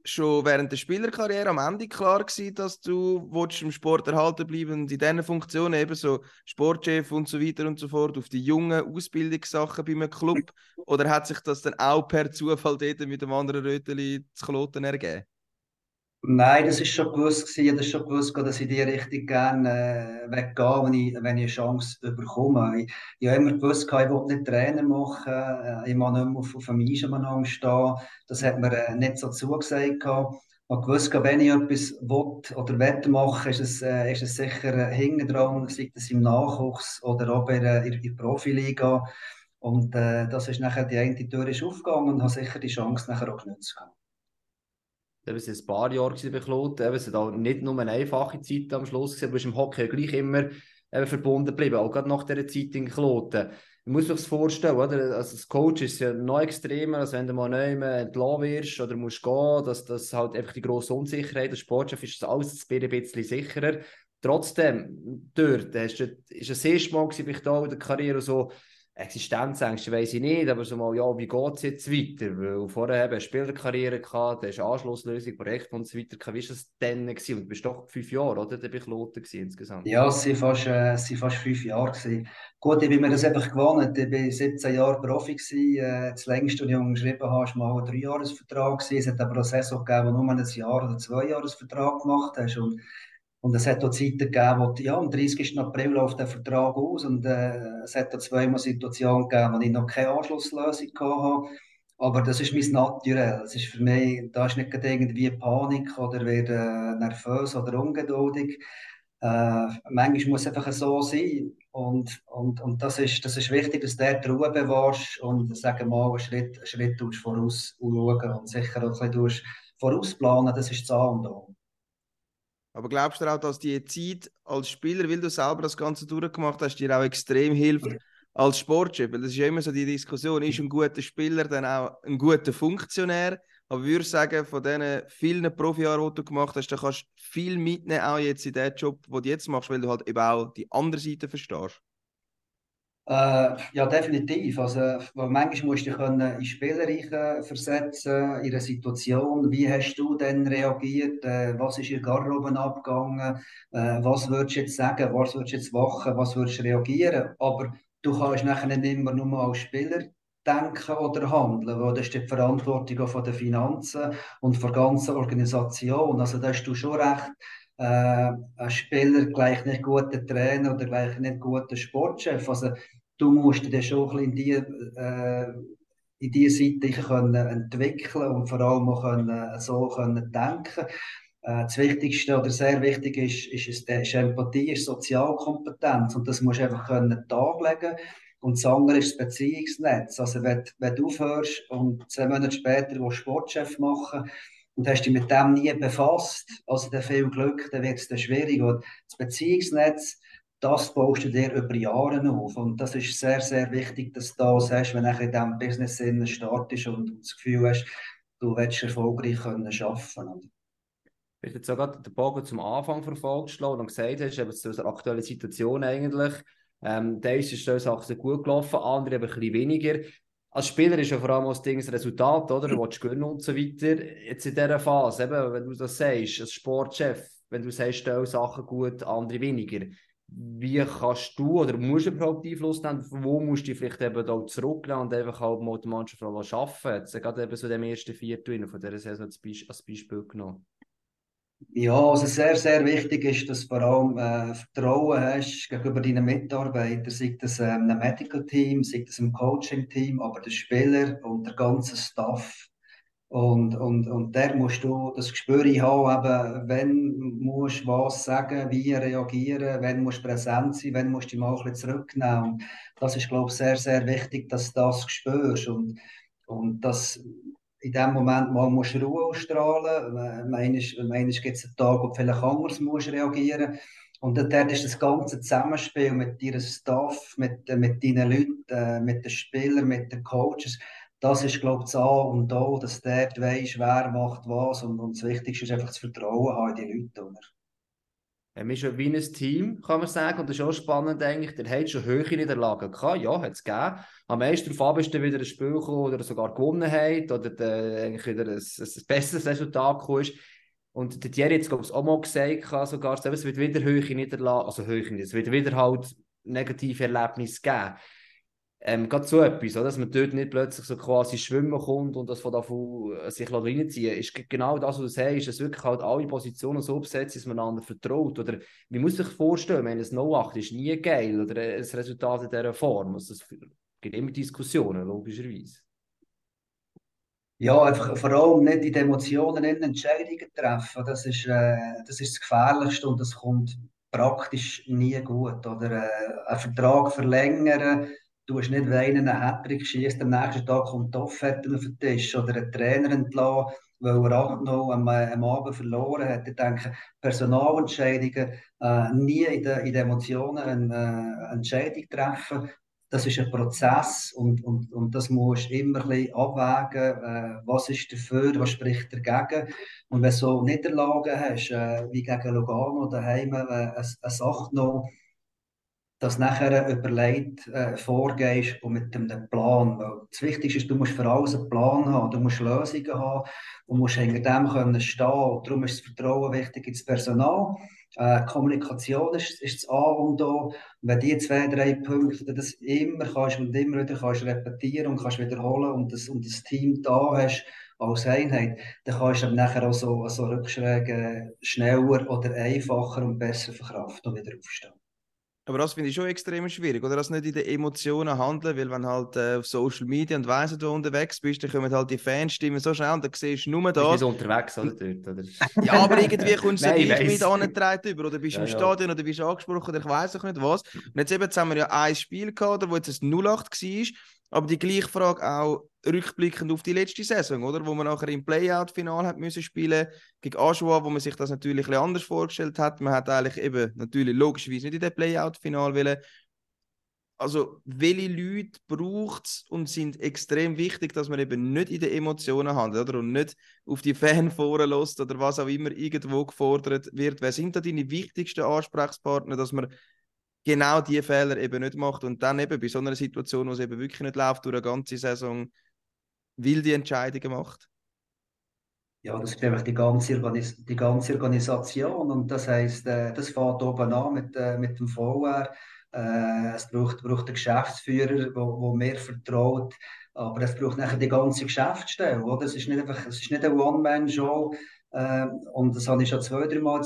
[SPEAKER 1] schon während der Spielerkarriere am Ende klar gewesen, dass du im Sport erhalten bleiben und in diesen Funktionen eben so Sportchef und so weiter und so fort auf die jungen Ausbildungssachen bei einem Club? Oder hat sich das dann auch per Zufall mit dem anderen Röteli zu Kloten ergeben?
[SPEAKER 5] Nein, das ist schon gewusst gewesen. Das schon gewusst, dass ich in die Richtung gerne äh, weggehe, wenn ich, wenn ich eine Chance bekomme. Ich, ich habe immer gewusst, ich will nicht Trainer machen, äh, ich muss nicht mehr auf, auf einem Eisenbahn stehen. Das hat mir äh, nicht so zugesagt. gehabt. Habe gewusst, wenn ich etwas will oder wette machen, ist es, äh, ist es sicher äh, hinten dran, sei das im Nachwuchs oder auch in der, in der Profiliga. Und äh, das ist nachher die eine Tür ist aufgegangen und habe sicher die Chance nachher auch genutzt. gehabt.
[SPEAKER 2] Eben, waren ein paar Jahre gewesen bei Kloten. Es auch nicht nur eine einfache Zeit am Schluss gewesen, aber du bist im Hockey gleich immer eben verbunden geblieben, auch gerade nach dieser Zeit in Kloten. Man muss sich das vorstellen, oder? Also als Coach ist es ja noch extremer, als wenn du mal neu entlassen wirst oder musst gehen, dass das halt einfach die grosse Unsicherheit, der Sportchef ist alles ein bisschen sicherer. Trotzdem, dort hast du, ist es das erste Mal vielleicht auch in der Karriere so, Existenzängste weiß ich nicht, aber so mal, ja, wie geht es jetzt weiter? Weil vorher eben eine Spielerkarriere gehabt, da hast Anschlusslösung, Projekt und so weiter. Wie war das denn? Gewesen? Und du bist doch fünf Jahre, oder? Da ich Lothar insgesamt.
[SPEAKER 5] Ja, es waren fast, äh, fast fünf Jahre. Gewesen. Gut, ich bin mir das einfach gewohnt. Ich war 17 Jahre Profi. Gewesen. Äh, das längste, was ich unterschrieben habe, war mal ein Dreijahresvertrag. Es hat aber eine Saison gegeben, wo nur ein Jahr oder zwei Jahresvertrag gemacht hast. Und und es hat auch Zeiten gegeben, wo, ja, am 30. April läuft der Vertrag aus und äh, es hat auch zweimal Situationen gegeben, wo ich noch keine Anschlusslösung hatte. Aber das ist mein Naturell. Es ist für mich, da ist nicht irgendwie Panik oder werde nervös oder ungeduldig. Äh, manchmal muss es einfach so sein. Und, und, und das, ist, das ist wichtig, dass du die Ruhe bewahrst und sagen mal, einen Schritt, einen Schritt voraus schauen und sicher auch ein bisschen vorausplanen. Das ist das A und O.
[SPEAKER 1] Aber glaubst du auch, dass die Zeit als Spieler, weil du selber das Ganze durchgemacht hast, dir auch extrem hilft als Sportchef? Weil das ist ja immer so die Diskussion, ist ein guter Spieler dann auch ein guter Funktionär? Aber ich würde sagen, von diesen vielen Profijahren, die du gemacht hast, da kannst du viel mitnehmen, auch jetzt in dem Job, den du jetzt machst, weil du halt eben auch die andere Seite verstehst.
[SPEAKER 5] Äh, ja, definitiv. Also, weil manchmal musst du dich in Spielreiche versetzen, in einer Situation. Wie hast du denn reagiert? Äh, was ist in der Garderobe abgegangen? Äh, was würdest du jetzt sagen? Was würdest du jetzt machen? Was würdest du reagieren? Aber du kannst nachher nicht immer nur als Spieler denken oder handeln, weil das ist die Verantwortung von den Finanzen und von der ganzen Organisation. Also da hast du schon recht, äh, ein Spieler gleich nicht guter Trainer oder gleich nicht guter Sportchef. Also du musst dich schon ein in die, äh, in die Seite können entwickeln und vor allem auch können, so können denken. Äh, das Wichtigste oder sehr wichtig ist, ist, ist, Empathie, ist Sozialkompetenz und das musst du einfach können darlegen und das andere ist das Beziehungsnetz. Also wenn, wenn du aufhörst und zehn Monate später willst Sportchef machen und hast dich mit dem nie befasst, also dann viel Glück, dann wird es schwierig. Und das Beziehungsnetz, das baust du dir über Jahre auf. Und das ist sehr, sehr wichtig, dass du das hast, wenn du in diesem Business startest und das Gefühl hast, du willst erfolgreich können arbeiten
[SPEAKER 2] Du hast jetzt sogar den Bogen zum Anfang verfolgt und gesagt hast, eben zu der aktuellen Situation eigentlich, ähm, da ist es Sachen gut gelaufen, andere eben ein bisschen weniger als Spieler ist ja vor allem das Ding das Resultat, oder? Du willst gewinnen und so weiter. Jetzt in dieser Phase, eben, wenn du das sagst, als Sportchef, wenn du sagst, stell Sachen gut, andere weniger. Wie kannst du oder musst du überhaupt Einfluss nehmen? Wo musst du vielleicht eben da zurücknehmen und einfach halt mal die Mannschaft arbeiten? Jetzt gerade eben so dem ersten Viertel von dieser Saison als Beispiel genommen.
[SPEAKER 5] Ja, also sehr, sehr wichtig ist, dass du vor allem äh, Vertrauen hast gegenüber deinen Mitarbeitern, sei das äh, einem Medical Team, sei das einem Coaching Team, aber der Spieler und der ganze Staff. Und, und, und der musst du das Gespür haben, eben, wenn musst du was sagen, wie reagieren, wenn musst du präsent sein, wenn musst du dich mal ein bisschen zurücknehmen. Und das ist, glaube ich, sehr, sehr wichtig, dass du das spürst. Und, und das in dem Moment mal musst du Ruhe ausstrahlen. Manchmal gibt es einen Tag, wo du vielleicht anders musst reagieren Und dort ist das ganze Zusammenspiel mit deinem Staff, mit, mit deinen Leuten, äh, mit den Spielern, mit den Coaches, das ist, glaube ich, das A und O, dass du dort weißt, wer macht was. Und, und das Wichtigste ist einfach das Vertrauen haben in die Leute. Oder?
[SPEAKER 2] Ähm, ist ja wie ein Team, kann man sagen. Und das ist auch spannend eigentlich. Der hat schon höhere Niederlagen gehabt. Ja, hat es gegeben. Am meisten darauf ab ist wieder ein Spiel gekommen, oder sogar gewonnen hat, oder der, eigentlich wieder ein, ein besseres Resultat gekommen ist. Und der Thierry hat es, auch mal gesagt, sogar, es wird wieder höhere Niederlagen, also höhere, es wird wieder halt negative Erlebnisse geben ähm, gerade so etwas, dass man dort nicht plötzlich so quasi schwimmen kommt und das von davon äh, sich reinziehen ist genau das, was du sagst, dass wirklich halt alle Positionen so besetzt dass man einander vertraut. Oder wie muss sich vorstellen, wenn es No 8 ist nie geil oder ein Resultat in dieser Form. Also es gibt immer Diskussionen, logischerweise.
[SPEAKER 5] Ja, einfach vor allem nicht in den Emotionen in Entscheidungen treffen. Das ist, äh, das ist das Gefährlichste und das kommt praktisch nie gut. Oder äh, einen Vertrag verlängern Du hast nicht, wenn einer einen Hattrick schießt, am nächsten Tag kommt die Offerte auf den Tisch oder ein Trainer entlassen, weil er 8 am, am Abend verloren hat. Ich denke, Personalentscheidungen, äh, nie in den, den Emotionen eine äh, Entscheidung treffen, das ist ein Prozess und, und, und das musst du immer ein abwägen, äh, was ist dafür, was spricht dagegen. Und wenn du so Niederlagen hast, äh, wie gegen Lugano daheim, äh, eine, eine Sache noch, dass nachher überlegt äh, vorgehst und mit einem Plan. Weil das Wichtigste ist, du musst für alles einen Plan haben, du musst Lösungen haben und musst hinter dem können stehen. Und darum ist das Vertrauen wichtig ins Personal. Äh, Kommunikation ist, ist das A und O. wenn die zwei, drei Punkte das immer kannst und immer wieder kannst repetieren und kannst wiederholen und das, und das Team da hast als Einheit, dann kannst du nachher auch so, so Rückschläge schneller oder einfacher und besser verkraften und wieder aufstehen.
[SPEAKER 1] Aber das finde ich schon extrem schwierig, oder? Dass nicht in den Emotionen handeln, weil wenn halt äh, auf Social Media und weiss du unterwegs bist, dann kommen halt die Fanstimmen so schnell und dann siehst du nur das. Du
[SPEAKER 2] bist unterwegs, oder? Dort, oder?
[SPEAKER 1] ja, aber irgendwie kommst du ja gleich mit angetragen über, oder bist ja, im ja. Stadion, oder bist angesprochen, oder ich weiß auch nicht was. Und jetzt eben, jetzt haben wir ja ein Spiel gehabt, wo jetzt ein 08 war, aber die gleiche Frage auch rückblickend auf die letzte Saison, oder? Wo man nachher im Playout-Final hat müssen spielen gegen Aschua, wo man sich das natürlich ein anders vorgestellt hat. Man hat eigentlich eben natürlich logischerweise nicht in dem Playout-Final wollen. Also, welche Leute braucht es und sind extrem wichtig, dass man eben nicht in den Emotionen handelt oder? und nicht auf die Fanforen lässt oder was auch immer irgendwo gefordert wird. Wer sind da deine wichtigsten Ansprechpartner, dass man genau diese Fehler eben nicht macht und dann eben bei so einer Situation, wo es eben wirklich nicht läuft, durch eine ganze Saison wilde Entscheidungen macht?
[SPEAKER 5] Ja, das ist einfach die ganze, Organis die ganze Organisation und das heißt, äh, das fängt oben an mit, äh, mit dem VR. Äh, es braucht, braucht einen Geschäftsführer, wo, wo mehr vertraut, aber es braucht nachher die ganze Geschäftsstelle, oder? Es ist nicht einfach, es ist nicht eine One-Man-Show und das habe ich schon zwei, drei Mal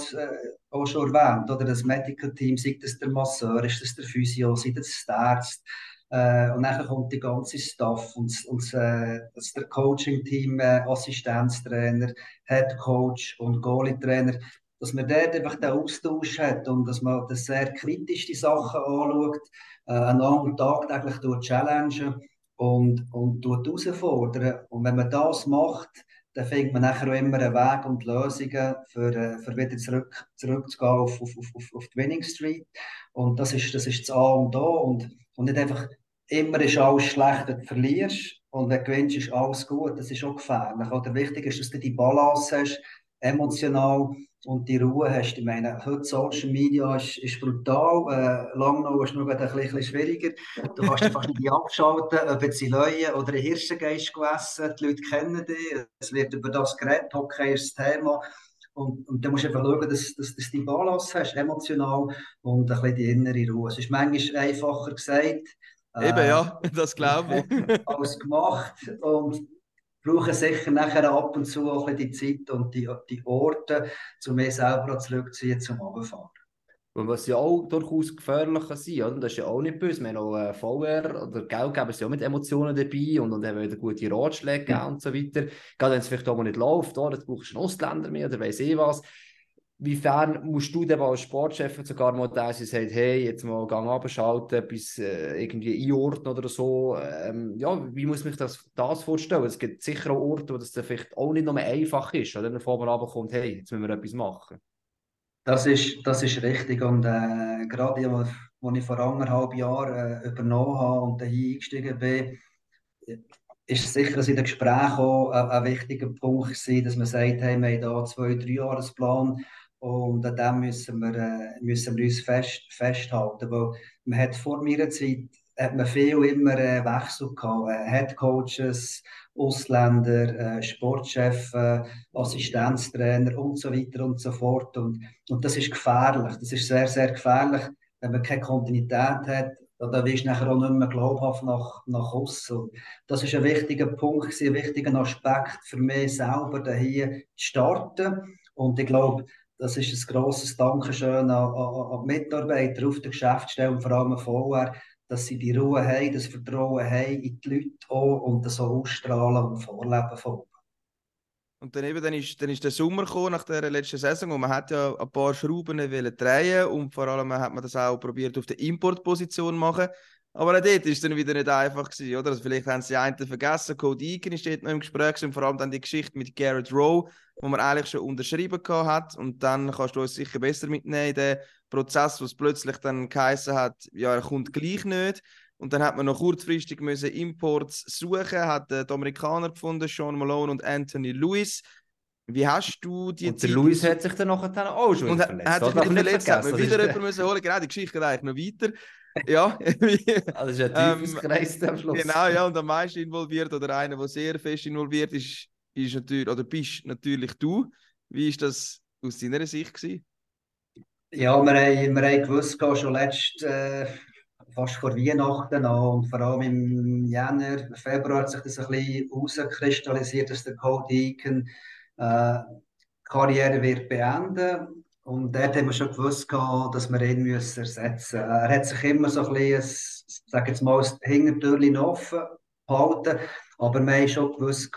[SPEAKER 5] auch schon erwähnt, oder? Das Medical Team, sei das der Masseur, ist das der Physio, sei das der Arzt, äh, und dann kommt die ganze Staff und, und äh, das der Coaching-Team, äh, Assistenztrainer, Head Coach und Goalie-Trainer, dass man dort einfach den Austausch hat und dass man das sehr kritisch die Sachen anschaut, äh, einander tagtäglich durch challengen und, und herausfordern. Und wenn man das macht, dann findet man nachher auch immer einen Weg und Lösungen für, äh, für wieder zurück, zurückzugehen auf, auf, auf, auf die Winning Street. Und das ist das, ist das A und O. Und und nicht einfach immer ist alles schlecht, wenn du verlierst und wenn du gewinnst, ist alles gut. Das ist auch gefährlich. Oder wichtig ist, dass du die Balance hast, emotional und die Ruhe hast. Ich meine, heute Social Media ist, ist brutal. Äh, lang noch ist es noch ein bisschen, schwieriger. Du kannst fast nicht abschalten, ob jetzt in Leuen oder in Hirschengeist gegessen. Die Leute kennen dich. Es wird über das geredet. Hockey ist das Thema. Und, und dann musst du einfach schauen, dass, dass, dass du die Balance hast, emotional und ein bisschen die innere Ruhe. Es ist manchmal einfacher gesagt.
[SPEAKER 1] Eben, äh, ja, das glaube
[SPEAKER 5] ich. als gemacht. Und brauchen sicher nachher ab und zu auch die Zeit und die, die Orte, um mich selber zurückzuziehen zum Abfahren.
[SPEAKER 2] Und was ja auch durchaus gefährlich kann sein kann, das ist ja auch nicht böse. Wir haben auch äh, VR oder Geld geben sie auch mit Emotionen dabei und, und haben wieder gute Ratschläge mhm. und so weiter. Gerade wenn es vielleicht auch mal nicht läuft, oder, jetzt brauchst du einen Ausländer mehr oder weiss eh was. Wiefern musst du denn als Sportchef sogar mal da sein, sagt, hey, jetzt mal Gang abschalten, bis äh, irgendwie einordnen oder so. Ähm, ja, wie muss mich das, das vorstellen? Es gibt sicher auch Orte, wo das vielleicht auch nicht nur einfach ist, oder? Wenn man kommt, hey, jetzt müssen wir etwas machen.
[SPEAKER 5] Das ist, das ist richtig. Und äh, gerade als ich vor anderthalb Jahren äh, übernommen habe und hier eingestiegen bin, ist sicher in den Gesprächen auch ein, ein wichtiger Punkt gewesen, dass man sagt, hey, wir haben hier zwei, drei Jahresplan und an dem müssen wir, äh, müssen wir uns fest, festhalten. Weil man hat vor meiner Zeit hat man viel immer äh, Wechsel gehabt, äh, Head Coaches, Ausländer, äh, Sportchefs, äh, Assistenztrainer und so weiter und so fort. Und, und das ist gefährlich. Das ist sehr, sehr gefährlich, wenn man keine Kontinuität hat. Da wirst du nachher auch nicht mehr glaubhaft nach, nach außen. Das ist ein wichtiger Punkt, ein wichtiger Aspekt für mich selber, hier zu starten. Und ich glaube, das ist ein grosses Dankeschön an, an, an die Mitarbeiter auf der Geschäftsstelle und vor allem vorher, dass sie die Ruhe haben, das Vertrauen haben in die Leute auch und das so ausstrahlen und vorleben von.
[SPEAKER 1] Und dann, eben, dann, ist, dann ist der Sommer gekommen, nach der letzten Saison und man hat ja ein paar Schrauben drehen und vor allem hat man das auch probiert auf der Importposition machen. Aber auch dort war es dann wieder nicht einfach, gewesen, oder? Also vielleicht haben sie die einen vergessen. Code Egan ist dort noch im Gespräch und vor allem dann die Geschichte mit Garrett Rowe, wo man eigentlich schon unterschrieben hat. Und dann kannst du uns sicher besser mitnehmen in den Prozess, wo es plötzlich dann geheißen hat, ja, er kommt gleich nicht. Und dann hat man noch kurzfristig müssen Imports suchen, hat die Amerikaner gefunden, Sean Malone und Anthony Lewis. Wie hast du die
[SPEAKER 2] Und der Luis hat sich dann nachher auch schon
[SPEAKER 1] und
[SPEAKER 2] verletzt.
[SPEAKER 1] hat sich
[SPEAKER 2] Darf
[SPEAKER 1] verletzt,
[SPEAKER 2] nicht
[SPEAKER 1] hat man wieder jemanden müssen holen. Genau, die Geschichte geht eigentlich noch weiter. Ja,
[SPEAKER 2] Also ist ein
[SPEAKER 1] Ähm,
[SPEAKER 2] Teufelskreis am Schluss.
[SPEAKER 1] genau, ja, und am meisten involviert oder einer, der sehr fest involviert ist, ist natürlich, oder bist natürlich du. Wie ist das aus deiner Sicht gewesen?
[SPEAKER 5] Ja, wir haben, wir haben gewusst, schon letzt, äh, fast vor Weihnachten an, und vor allem im Jänner, Februar hat sich das ein bisschen herauskristallisiert, dass der Code Eakin äh, Karriere wird beenden und dort haben wir schon gewusst, dass wir ihn ersetzen müssen. Er hat sich immer so ein bisschen, ein, sag jetzt mal, das Hintertürchen offen gehalten, aber wir haben schon gewusst,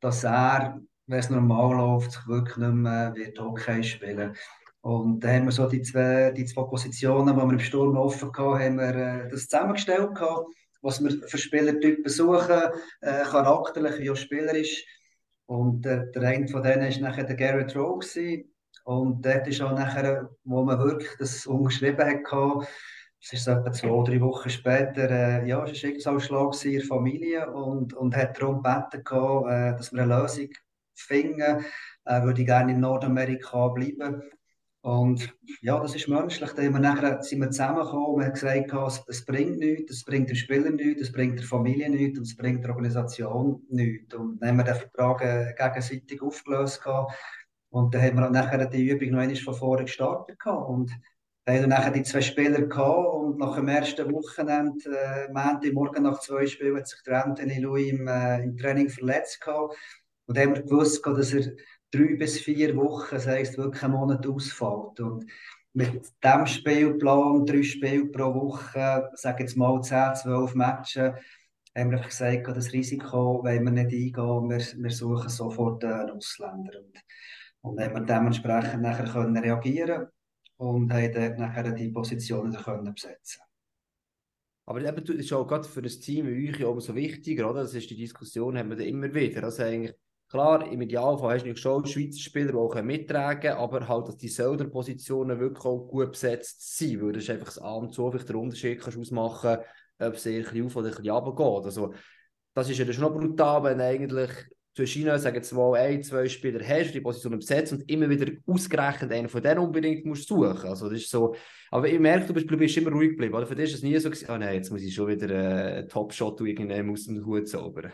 [SPEAKER 5] dass er, wenn es normal läuft, sich wirklich nicht mehr wird Hockey spielen und da haben wir so die zwei, die zwei Positionen, die wir im Sturm offen hatten, haben wir äh, das zusammengestellt gehabt, was wir für Spielertypen suchen, äh, charakterlich auch spielerisch. Und äh, der eine von denen war nachher der Garrett Rowe. Gewesen. Und dort ist auch nachher, wo man wirklich das unterschrieben hat, es ist etwa zwei, drei Wochen später, äh, ja, es war ein Schicksalsschlag in der Familie und, und hat darum gebeten, äh, dass wir eine Lösung finden. Er würde gerne in Nordamerika bleiben. Und ja, das ist menschlich. Da haben wir nachher, sind wir zusammengekommen und haben gesagt, es, bringt nichts, es bringt den Spieler nichts, es bringt der Familie nichts und es bringt der Organisation nichts. Und dann haben wir den Vertrag äh, gegenseitig aufgelöst. Gehabt. Und dann haben wir nachher die Übung noch einmal von vorne gestartet. Und dann haben wir die zwei Spieler gehabt und nach dem ersten Wochenende, äh, Montag, morgen nach zwei Spielen, hat sich der Anthony Louis im, äh, im Training verletzt gehabt. Und dann haben wir gewusst, gehabt, dass er drei bis vier Wochen, das heisst wirklich einen Monat ausfällt. Und mit diesem Spielplan, drei Spiele pro Woche, sage jetzt mal 10, 12 Matches, haben wir gesagt, das Risiko wollen wir nicht eingehen, wir, wir suchen sofort einen Ausländer. Und, und haben wir dementsprechend nachher können reagieren und haben dort nachher die Positionen können besetzen
[SPEAKER 2] Aber eben, das ist auch gerade für ein Team wie euch umso wichtiger, oder? Das ist die Diskussion, haben wir dann immer wieder. Also eigentlich, klar, im Idealfall hast du schon Schweizer Spieler, die auch mittragen können, aber halt, dass die Söldner-Positionen wirklich auch gut besetzt sind, weil das ist einfach das An und zu, der Unterschied kannst ausmachen, ob es eher ein bisschen auf oder ein bisschen runter geht. Also, das ist ja dann schon brutal, wenn eigentlich zwischen ihnen, sagen jetzt mal, ein, zwei Spieler hast, die Positionen besetzt und immer wieder ausgerechnet einen von denen unbedingt musst suchen. Also das ist so, aber ich merke, du bist, du bist immer ruhig geblieben. Oder für dich ist es nie so gewesen, oh nein, jetzt muss ich schon wieder äh, einen Top-Shot irgendeinem aus dem Hut zaubern.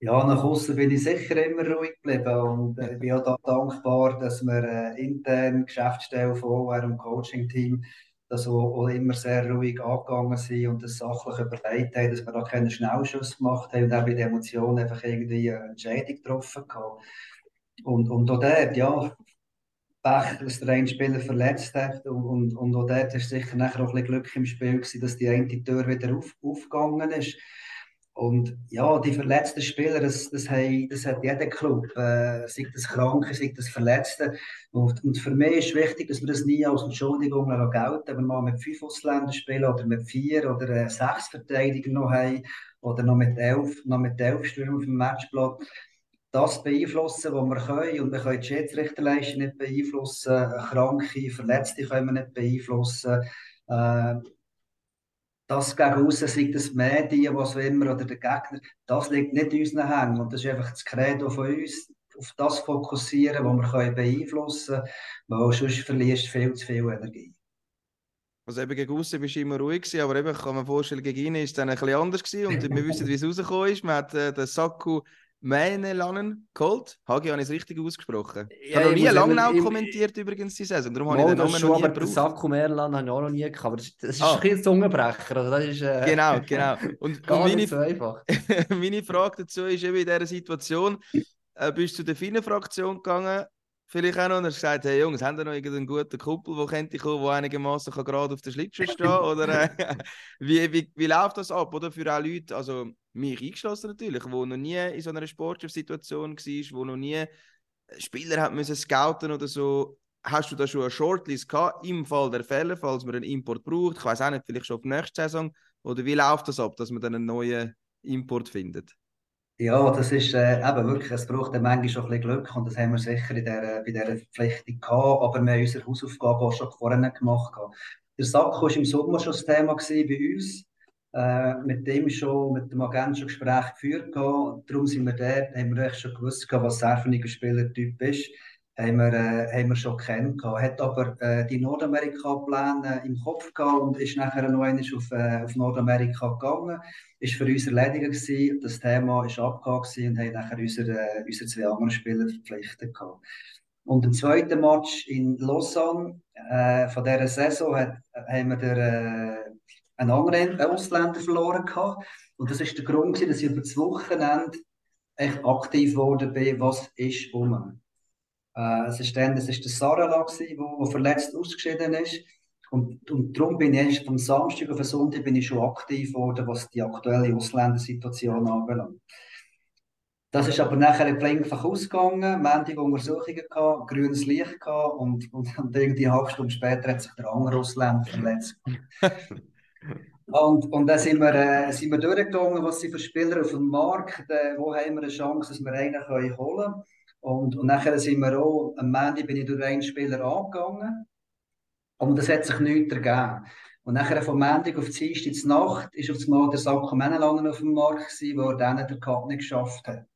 [SPEAKER 5] Ja, nach außen bin ich sicher immer ruhig geblieben und äh, bin auch da dankbar, dass wir äh, intern Geschäftsstelle von OR und Coaching-Team das auch, auch, immer sehr ruhig angegangen sind und das sachlich überlegt haben, dass wir da keine Schnellschuss gemacht haben und auch bei den Emotionen einfach irgendwie eine Entscheidung getroffen haben. Und, und auch dort, ja, Pech, dass der eine Spieler verletzt hat und, und, und auch dort ist sicher nachher auch ein bisschen Glück im Spiel gewesen, dass die eine Tür wieder auf, aufgegangen ist. Und ja, die verletzten Spieler, das, das, haben, das hat jeder Club, äh, sei das Kranke, sei das Verletzte. Und, und für mich ist wichtig, dass wir das nie als Entschuldigung gelten, wenn wir mal mit fünf Ausländern spielen oder mit vier oder äh, sechs Verteidiger noch haben oder noch mit elf, noch mit elf Stürmen auf dem Matchblatt. Das beeinflussen, was wir können. Und wir können die Schiedsrichterleistung nicht beeinflussen, Kranke, Verletzte können wir nicht beeinflussen. Äh, das gegen außen, sei das Medien, was immer, oder der Gegner, das liegt nicht in unseren Händen. Und das ist einfach das Credo von uns, auf das fokussieren, was wir beeinflussen können, weil sonst verlierst du viel zu viel Energie.
[SPEAKER 1] Also eben gegen außen bist du immer ruhig gewesen, aber eben, kann mir vorstellen, gegen ihn ist es dann ein bisschen anders gewesen und wir wissen, wie es rausgekommen ist. Man hat äh, den Saku Mähnelanen geholt. Hagi, habe ich es richtig ausgesprochen? Ich habe noch nie Langnau kommentiert übrigens die Saison, darum habe ich den Namen
[SPEAKER 2] schon,
[SPEAKER 1] noch nie
[SPEAKER 2] aber
[SPEAKER 1] gebraucht.
[SPEAKER 2] Saku Mähnelanen habe ich auch noch nie gehabt, aber das, das ist
[SPEAKER 1] Ah.
[SPEAKER 2] ein bisschen Zungenbrecher, also das ist äh,
[SPEAKER 1] Genau, genau. Und, und
[SPEAKER 2] gar
[SPEAKER 1] meine,
[SPEAKER 2] nicht so einfach.
[SPEAKER 1] meine Frage dazu ist eben in dieser Situation, äh, bist du zu der Finnen-Fraktion gegangen, vielleicht auch noch, und hast gesagt, hey Jungs, haben ihr noch irgendeinen guten Kumpel, der könnte kommen, der einigermaßen gerade auf der Schlittschuh stehen Oder äh, wie, wie, wie läuft das ab, oder? Für auch Leute, also mich eingeschlossen natürlich, die noch nie in so einer Sportsituation war, wo noch nie Spieler hat müssen scouten oder so. Hast du da schon eine Shortlist gehabt, im Fall der Fälle, falls man einen Import braucht? Ich weiß auch nicht, vielleicht schon auf die nächste Saison. Oder wie läuft das ab, dass man dann einen neuen Import findet?
[SPEAKER 5] Ja, das ist äh, eben wirklich, es braucht dann manchmal schon ein bisschen Glück und das haben wir sicher in der, bei dieser Verpflichtung gehabt, aber wir haben unsere Hausaufgaben auch schon vorher gemacht. Der Sakko war im Sommer schon das Thema bei uns. Äh, mit dem schon, mit dem Agent schon Gespräche geführt. Darum sind wir dort, haben wir schon gewusst, was er für ein Spielertyp ist haben wir, äh, haben wir schon kennen. Hat aber äh, die Nordamerika-Pläne im Kopf gehabt und ist nachher noch einmal auf, äh, auf Nordamerika gegangen. Ist für uns erledigt gewesen. Das Thema ist abgehakt und haben nachher unsere, äh, unsere zwei anderen Spieler verpflichtet gehabt. Und im zweiten Match in Lausanne äh, von dieser Saison hat, haben wir der, äh, einen anderen Ausländer verloren gehabt. Und das ist der Grund, gewesen, dass ich über das Wochenende echt aktiv geworden bin, was ist um. Äh, es ist dann, das ist der Sarala der wo, verletzt ausgeschieden ist. Und, und darum bin ich vom Samstag auf den Sonntag bin ich schon aktiv geworden, was die aktuelle Ausländersituation anbelangt. Das ist aber nachher einfach ausgegangen, Montag Untersuchungen gehabt, grünes Licht gehabt und, und, und irgendwie eine halbe Stunde später hat sich der andere Ausländer verletzt. und, und dann sind wir, äh, sind wir durchgegangen, was sind für Spieler auf dem Markt, äh, wo haben wir eine Chance, dass wir einen können holen können. Und, und nachher sind wir auch, am Ende bin ich durch einen Spieler angegangen. Und das hat sich nichts ergeben. Und nachher vom Montag auf die Dienstag Nacht ist auf einmal der Sakko Menelanen auf dem Markt gewesen, wo er dann den Cut nicht geschafft hat.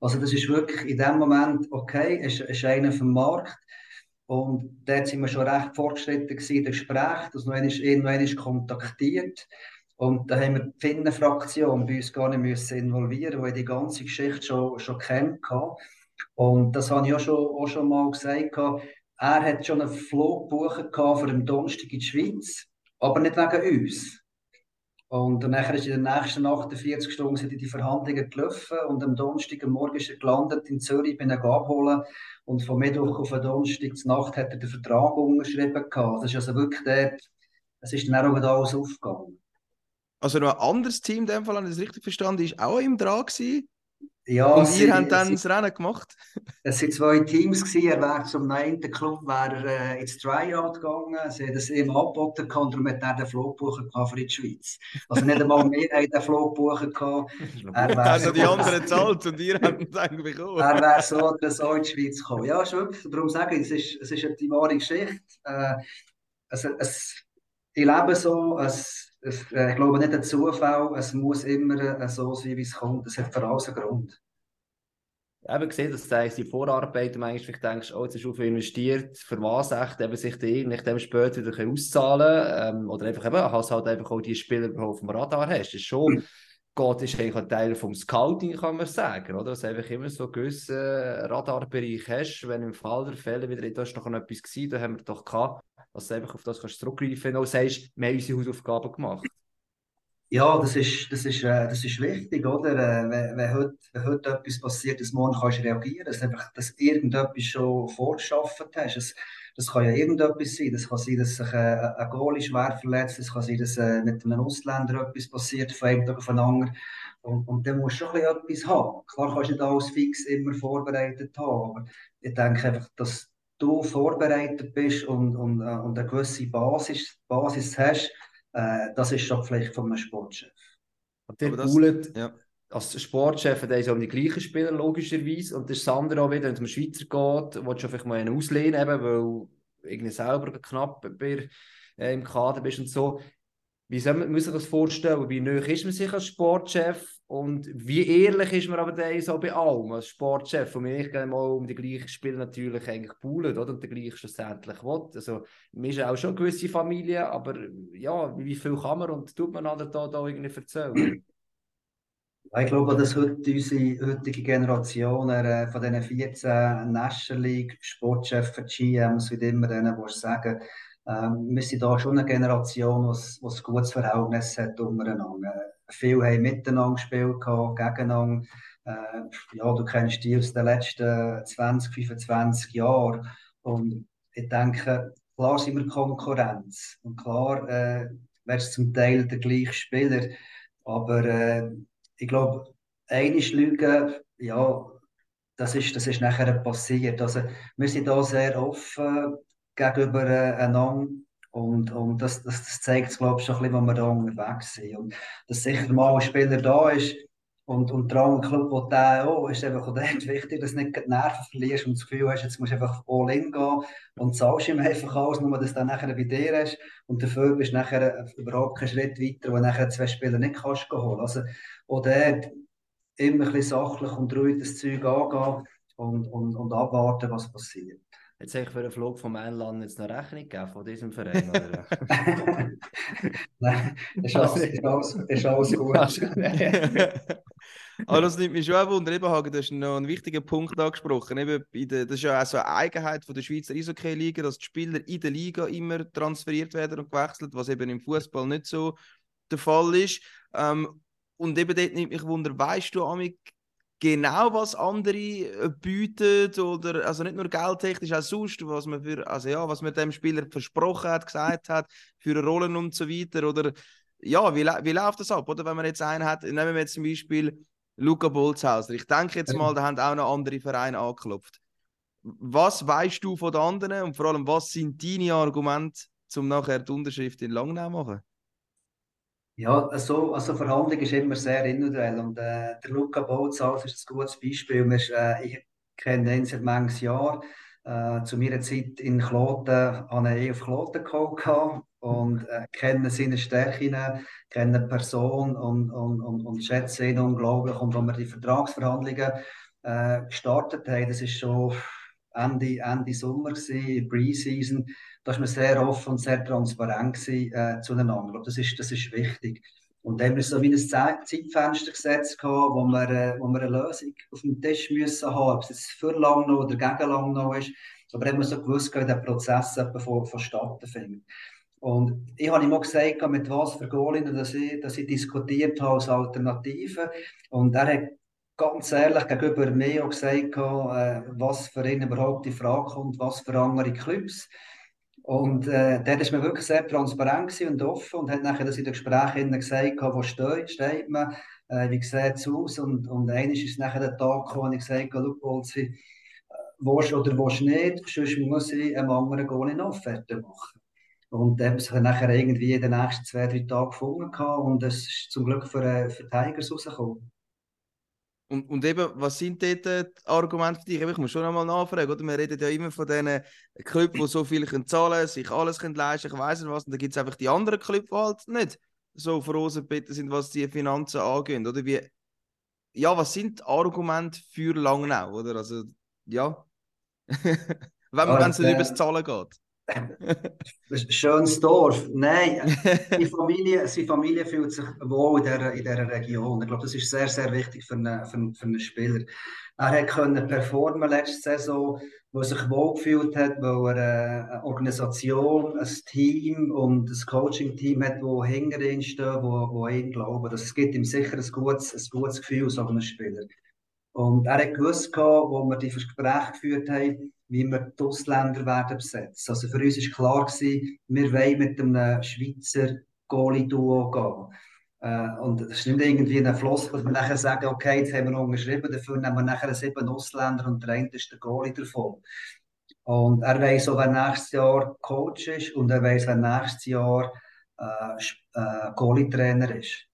[SPEAKER 5] Also das ist wirklich in dem Moment, okay, es ist einer auf dem Markt. Und dort sind wir schon recht fortgeschritten gewesen, in Gespräch, dass noch einmal, noch kontaktiert. Und da haben wir die Finnen-Fraktion bei uns gar nicht müssen involvieren, weil die ganze Geschichte schon, schon kennt. Und das habe ich auch schon, auch schon mal gesagt. Er hat schon einen Flug gebucht für den Donnerstag in die Schweiz, aber nicht wegen uns. Und dann ist in den nächsten 48 Stunden sind die Verhandlungen gelaufen und am Donnerstag am Morgen ist er gelandet in Zürich, bin ihn abholen und von Mittwoch auf Donnerstag zur Nacht hat er den Vertrag unterschrieben gehabt. Das ist also wirklich dort, es ist dann auch wieder alles aufgegangen.
[SPEAKER 1] Also noch ein anderes Team, in dem Fall, habe ich das richtig verstanden, ist auch im gewesen?
[SPEAKER 5] Ja,
[SPEAKER 1] und ihr habt dann das Rennen gemacht?
[SPEAKER 5] Es waren zwei Teams. Gewesen. Er wäre zum einen Club wäre, äh, ins Tryout gegangen. Sie haben es ihm angeboten und darum hat er den Flug buchen für die Schweiz. Also nicht einmal mehr haben den Flug buchen
[SPEAKER 1] Er wäre also die anderen zahlt und ihr habt es eigentlich bekommen.
[SPEAKER 5] Er wäre so oder so in die Schweiz gekommen. Ja, ist wirklich. Darum sage ich, es ist, es ist die wahre Geschichte. Äh, es, es, ich lebe so, es, es, äh, ich glaube nicht ein Zufall, es muss immer äh, so sein, wie es kommt. Es hat für alles einen Grund.
[SPEAKER 2] Eben gesehen, dass das die Vorarbeit und manchmal denkst, oh, jetzt ist viel investiert, für was echt, eben sich die nicht dem später wieder auszahlen ähm, oder einfach eben, hast halt einfach auch die Spieler auf dem Radar hast. Das ist schon, Gott ist eigentlich ein Teil vom Scouting, kann man sagen, oder? Dass du einfach immer so einen gewissen Radarbereich hast, wenn im Fall der Fälle wieder, da ist noch etwas gewesen, da haben wir doch gehabt, dass du einfach auf das kannst zurückgreifen kannst und sagst, wir haben unsere Hausaufgaben gemacht.
[SPEAKER 5] Ja, das ist, das ist, äh, das ist wichtig, oder? Äh, wenn, wenn, heute, wenn heute etwas passiert, dass morgen kannst du reagieren, dass, einfach, dass irgendetwas schon vorgeschafft hast. Das, das kann ja irgendetwas sein. Das kann sein, dass sich äh, ein Goalie schwer verletzt, es kann sein, dass äh, mit einem Ausländer etwas passiert, von einem auf den anderen. Und, und dann musst du schon etwas haben. Klar kannst du nicht alles fix immer vorbereitet haben, aber ich denke einfach, dass du vorbereitet bist und, und, äh, und eine gewisse Basis, Basis hast, äh, das ist schon Pflicht von einem Sportchef.
[SPEAKER 2] Und der Bullet, ja. als Sportchef hat er um die gleichen Spieler, logischerweise. Und das andere auch wieder, wenn es um Schweizer geht, willst du einfach mal einen auslehnen, eben, weil irgendwie selber knapp bei, äh, im Kader bist und so. Wie soll man, muss sich das vorstellen? Wie nöch ist man sich als Sportchef? Und wie ehrlich ist man aber dann so bei allem als Sportchef? Und ich gehe mal um die gleichen Spiele natürlich eigentlich poolen, oder? Und der gleiche schlussendlich will. Also, mir ist auch schon eine gewisse Familie, aber ja, wie viel kann man und tut man da, da irgendwie erzählen?
[SPEAKER 5] Ich glaube, dass heute unsere heutige Generation äh, von diesen 14 National League Sportchefs GMs, wie immer denen, wo sagen, ähm, wir sind da schon eine Generation, die ein gutes Verhältnis hat untereinander. Viele haben miteinander gespielt, gegeneinander. Äh, ja, du kennst die aus den letzten 20, 25 Jahren. Und ich denke, klar sind wir Konkurrenz. Und klar äh, wärst zum Teil der gleiche Spieler. Aber äh, ich glaube, eine Lüge, ja, das ist, das ist nachher passiert. Also, wir sind da sehr offen gegenüber äh, einander. Und, und das, das, das zeigt, glaube ich, schon ein bisschen, wo wir da unterwegs sind. Und dass sicher mal ein Spieler da ist, und, und der andere Club, wo der auch, ist einfach auch wichtig, dass du nicht die Nerven verlierst und das Gefühl hast, jetzt musst du einfach all in gehen und zahlst ihm einfach alles, nur dass du dann nachher bei dir hast und dafür bist du nachher überhaupt keinen Schritt weiter, wo du nachher zwei Spieler nicht kannst holen. Also auch dort immer ein bisschen sachlich und ruhig das Zeug angehen und, und, und abwarten, was passiert.
[SPEAKER 2] Jetzt habe ich für den Flug vom Mainland jetzt eine Rechnung gegeben von diesem Verein,
[SPEAKER 5] oder? Nein, ist alles, ist alles, ist alles gut.
[SPEAKER 1] Aber das nimmt mich schon auch wunder. Eben, Hagen, du hast noch einen wichtigen Punkt angesprochen. Eben der, das ist ja auch so eine Eigenheit von der Schweizer Eishockey-Liga, dass die Spieler in der Liga immer transferiert werden und gewechselt, was eben im Fußball nicht so der Fall ist. Ähm, und eben dort nimmt mich wunder, weißt du, Amik, genau, was andere äh, bieten oder also nicht nur geldtechnisch, auch sonst, was man für, also ja, was man dem Spieler versprochen hat, gesagt hat, für Rollen und so weiter oder ja, wie, wie läuft das ab, oder wenn man jetzt einen hat, nehmen wir jetzt zum Beispiel Luca Bolzhauser, ich denke jetzt mal, da haben auch noch andere Vereine angeklopft. Was weißt du von den anderen und vor allem, was sind deine Argumente, um nachher die Unterschrift in Langnau zu machen?
[SPEAKER 5] Ja, also, also Verhandlung ist immer sehr individuell und äh, der Luca Bozals ist ein gutes Beispiel. Wir, äh, ich kenne ihn seit manches Jahr. Äh, zu meiner Zeit in Kloten habe ich auf Kloten geholt und äh, kenne seine Stärken, kenne die Person und, und, und, und schätze ihn unglaublich. Und als wir die Vertragsverhandlungen äh, gestartet haben, das ist schon Ende, Ende Sommer, Pre-Season, da war man sehr offen und sehr transparent gewesen, äh, zueinander. Das ist, das ist wichtig. Und dann haben wir so wie ein Zeitfenster gesetzt, wo wir, äh, wo wir eine Lösung auf dem Tisch müssen haben, ob es jetzt für lang noch oder gegen lang noch ist. Aber haben wir so gewusst, wie der Prozess von, vonstatten findet. Und ich habe ihm auch gesagt, mit was für Goalinnen dass ich, dass ich diskutiert habe als Alternative. Und er hat ganz ehrlich gegenüber mir auch gesagt, äh, was für ihn überhaupt die Frage kommt, was für andere Clubs. Und äh, dort ist man wirklich sehr transparent und offen und hat nachher das in den Gesprächen gesagt, wo steht, steht man, äh, wie sieht es aus. Und, und eines ist nachher der Tag gekommen, wo ich gesagt habe, Bolzi, willst oder willst nicht, sonst muss ich einem anderen Goal in Offerte machen. Und dann haben sich nachher irgendwie in den nächsten zwei, drei Tagen gefunden und es ist zum Glück für, äh, für Tigers rausgekommen.
[SPEAKER 1] Und, und eben, was sind dort die Argumente für dich? Ich muss schon einmal nachfragen, oder? Wir reden ja immer von diesen Clubs, die so viel können zahlen sich alles können leisten ich weiß nicht was. Und dann gibt es einfach die anderen Clubs, die halt nicht so vorausgebeten sind, was die Finanzen angeht. Oder wie, ja, was sind die Argumente für Langnau, oder? Also, ja. wenn ja, es nicht über das Zahlen geht.
[SPEAKER 5] Schönes Dorf. Nein, die Familie, die Familie fühlt sich wohl in dieser, in dieser Region. Ich glaube, das ist sehr, sehr wichtig für einen, für, für einen Spieler. Er konnte performen letzte Saison, wo er sich wohl gefühlt hat, weil er eine Organisation, ein Team und ein Coaching-Team hat, wo hinter ihm stehen, wo, wo ihn glauben. Das gibt ihm sicher ein gutes, ein gutes Gefühl, so einem Spieler. Und er hat gewusst, wo wir die Gespräche geführt haben, wie wir die Ausländer werden besetzen. Also für uns war klar, gewesen, wir wollen mit einem Schweizer Goalie-Duo gehen. Äh, und es ist nicht irgendwie ein Floss, dass wir nachher sagen, okay, jetzt haben wir unterschrieben, dafür nehmen wir nachher sieben Ausländer und der eine ist der Goalie davon. Und er weiß auch, wer nächstes Jahr Coach ist und er weiß, wer nächstes Jahr äh, äh, Goalie-Trainer ist.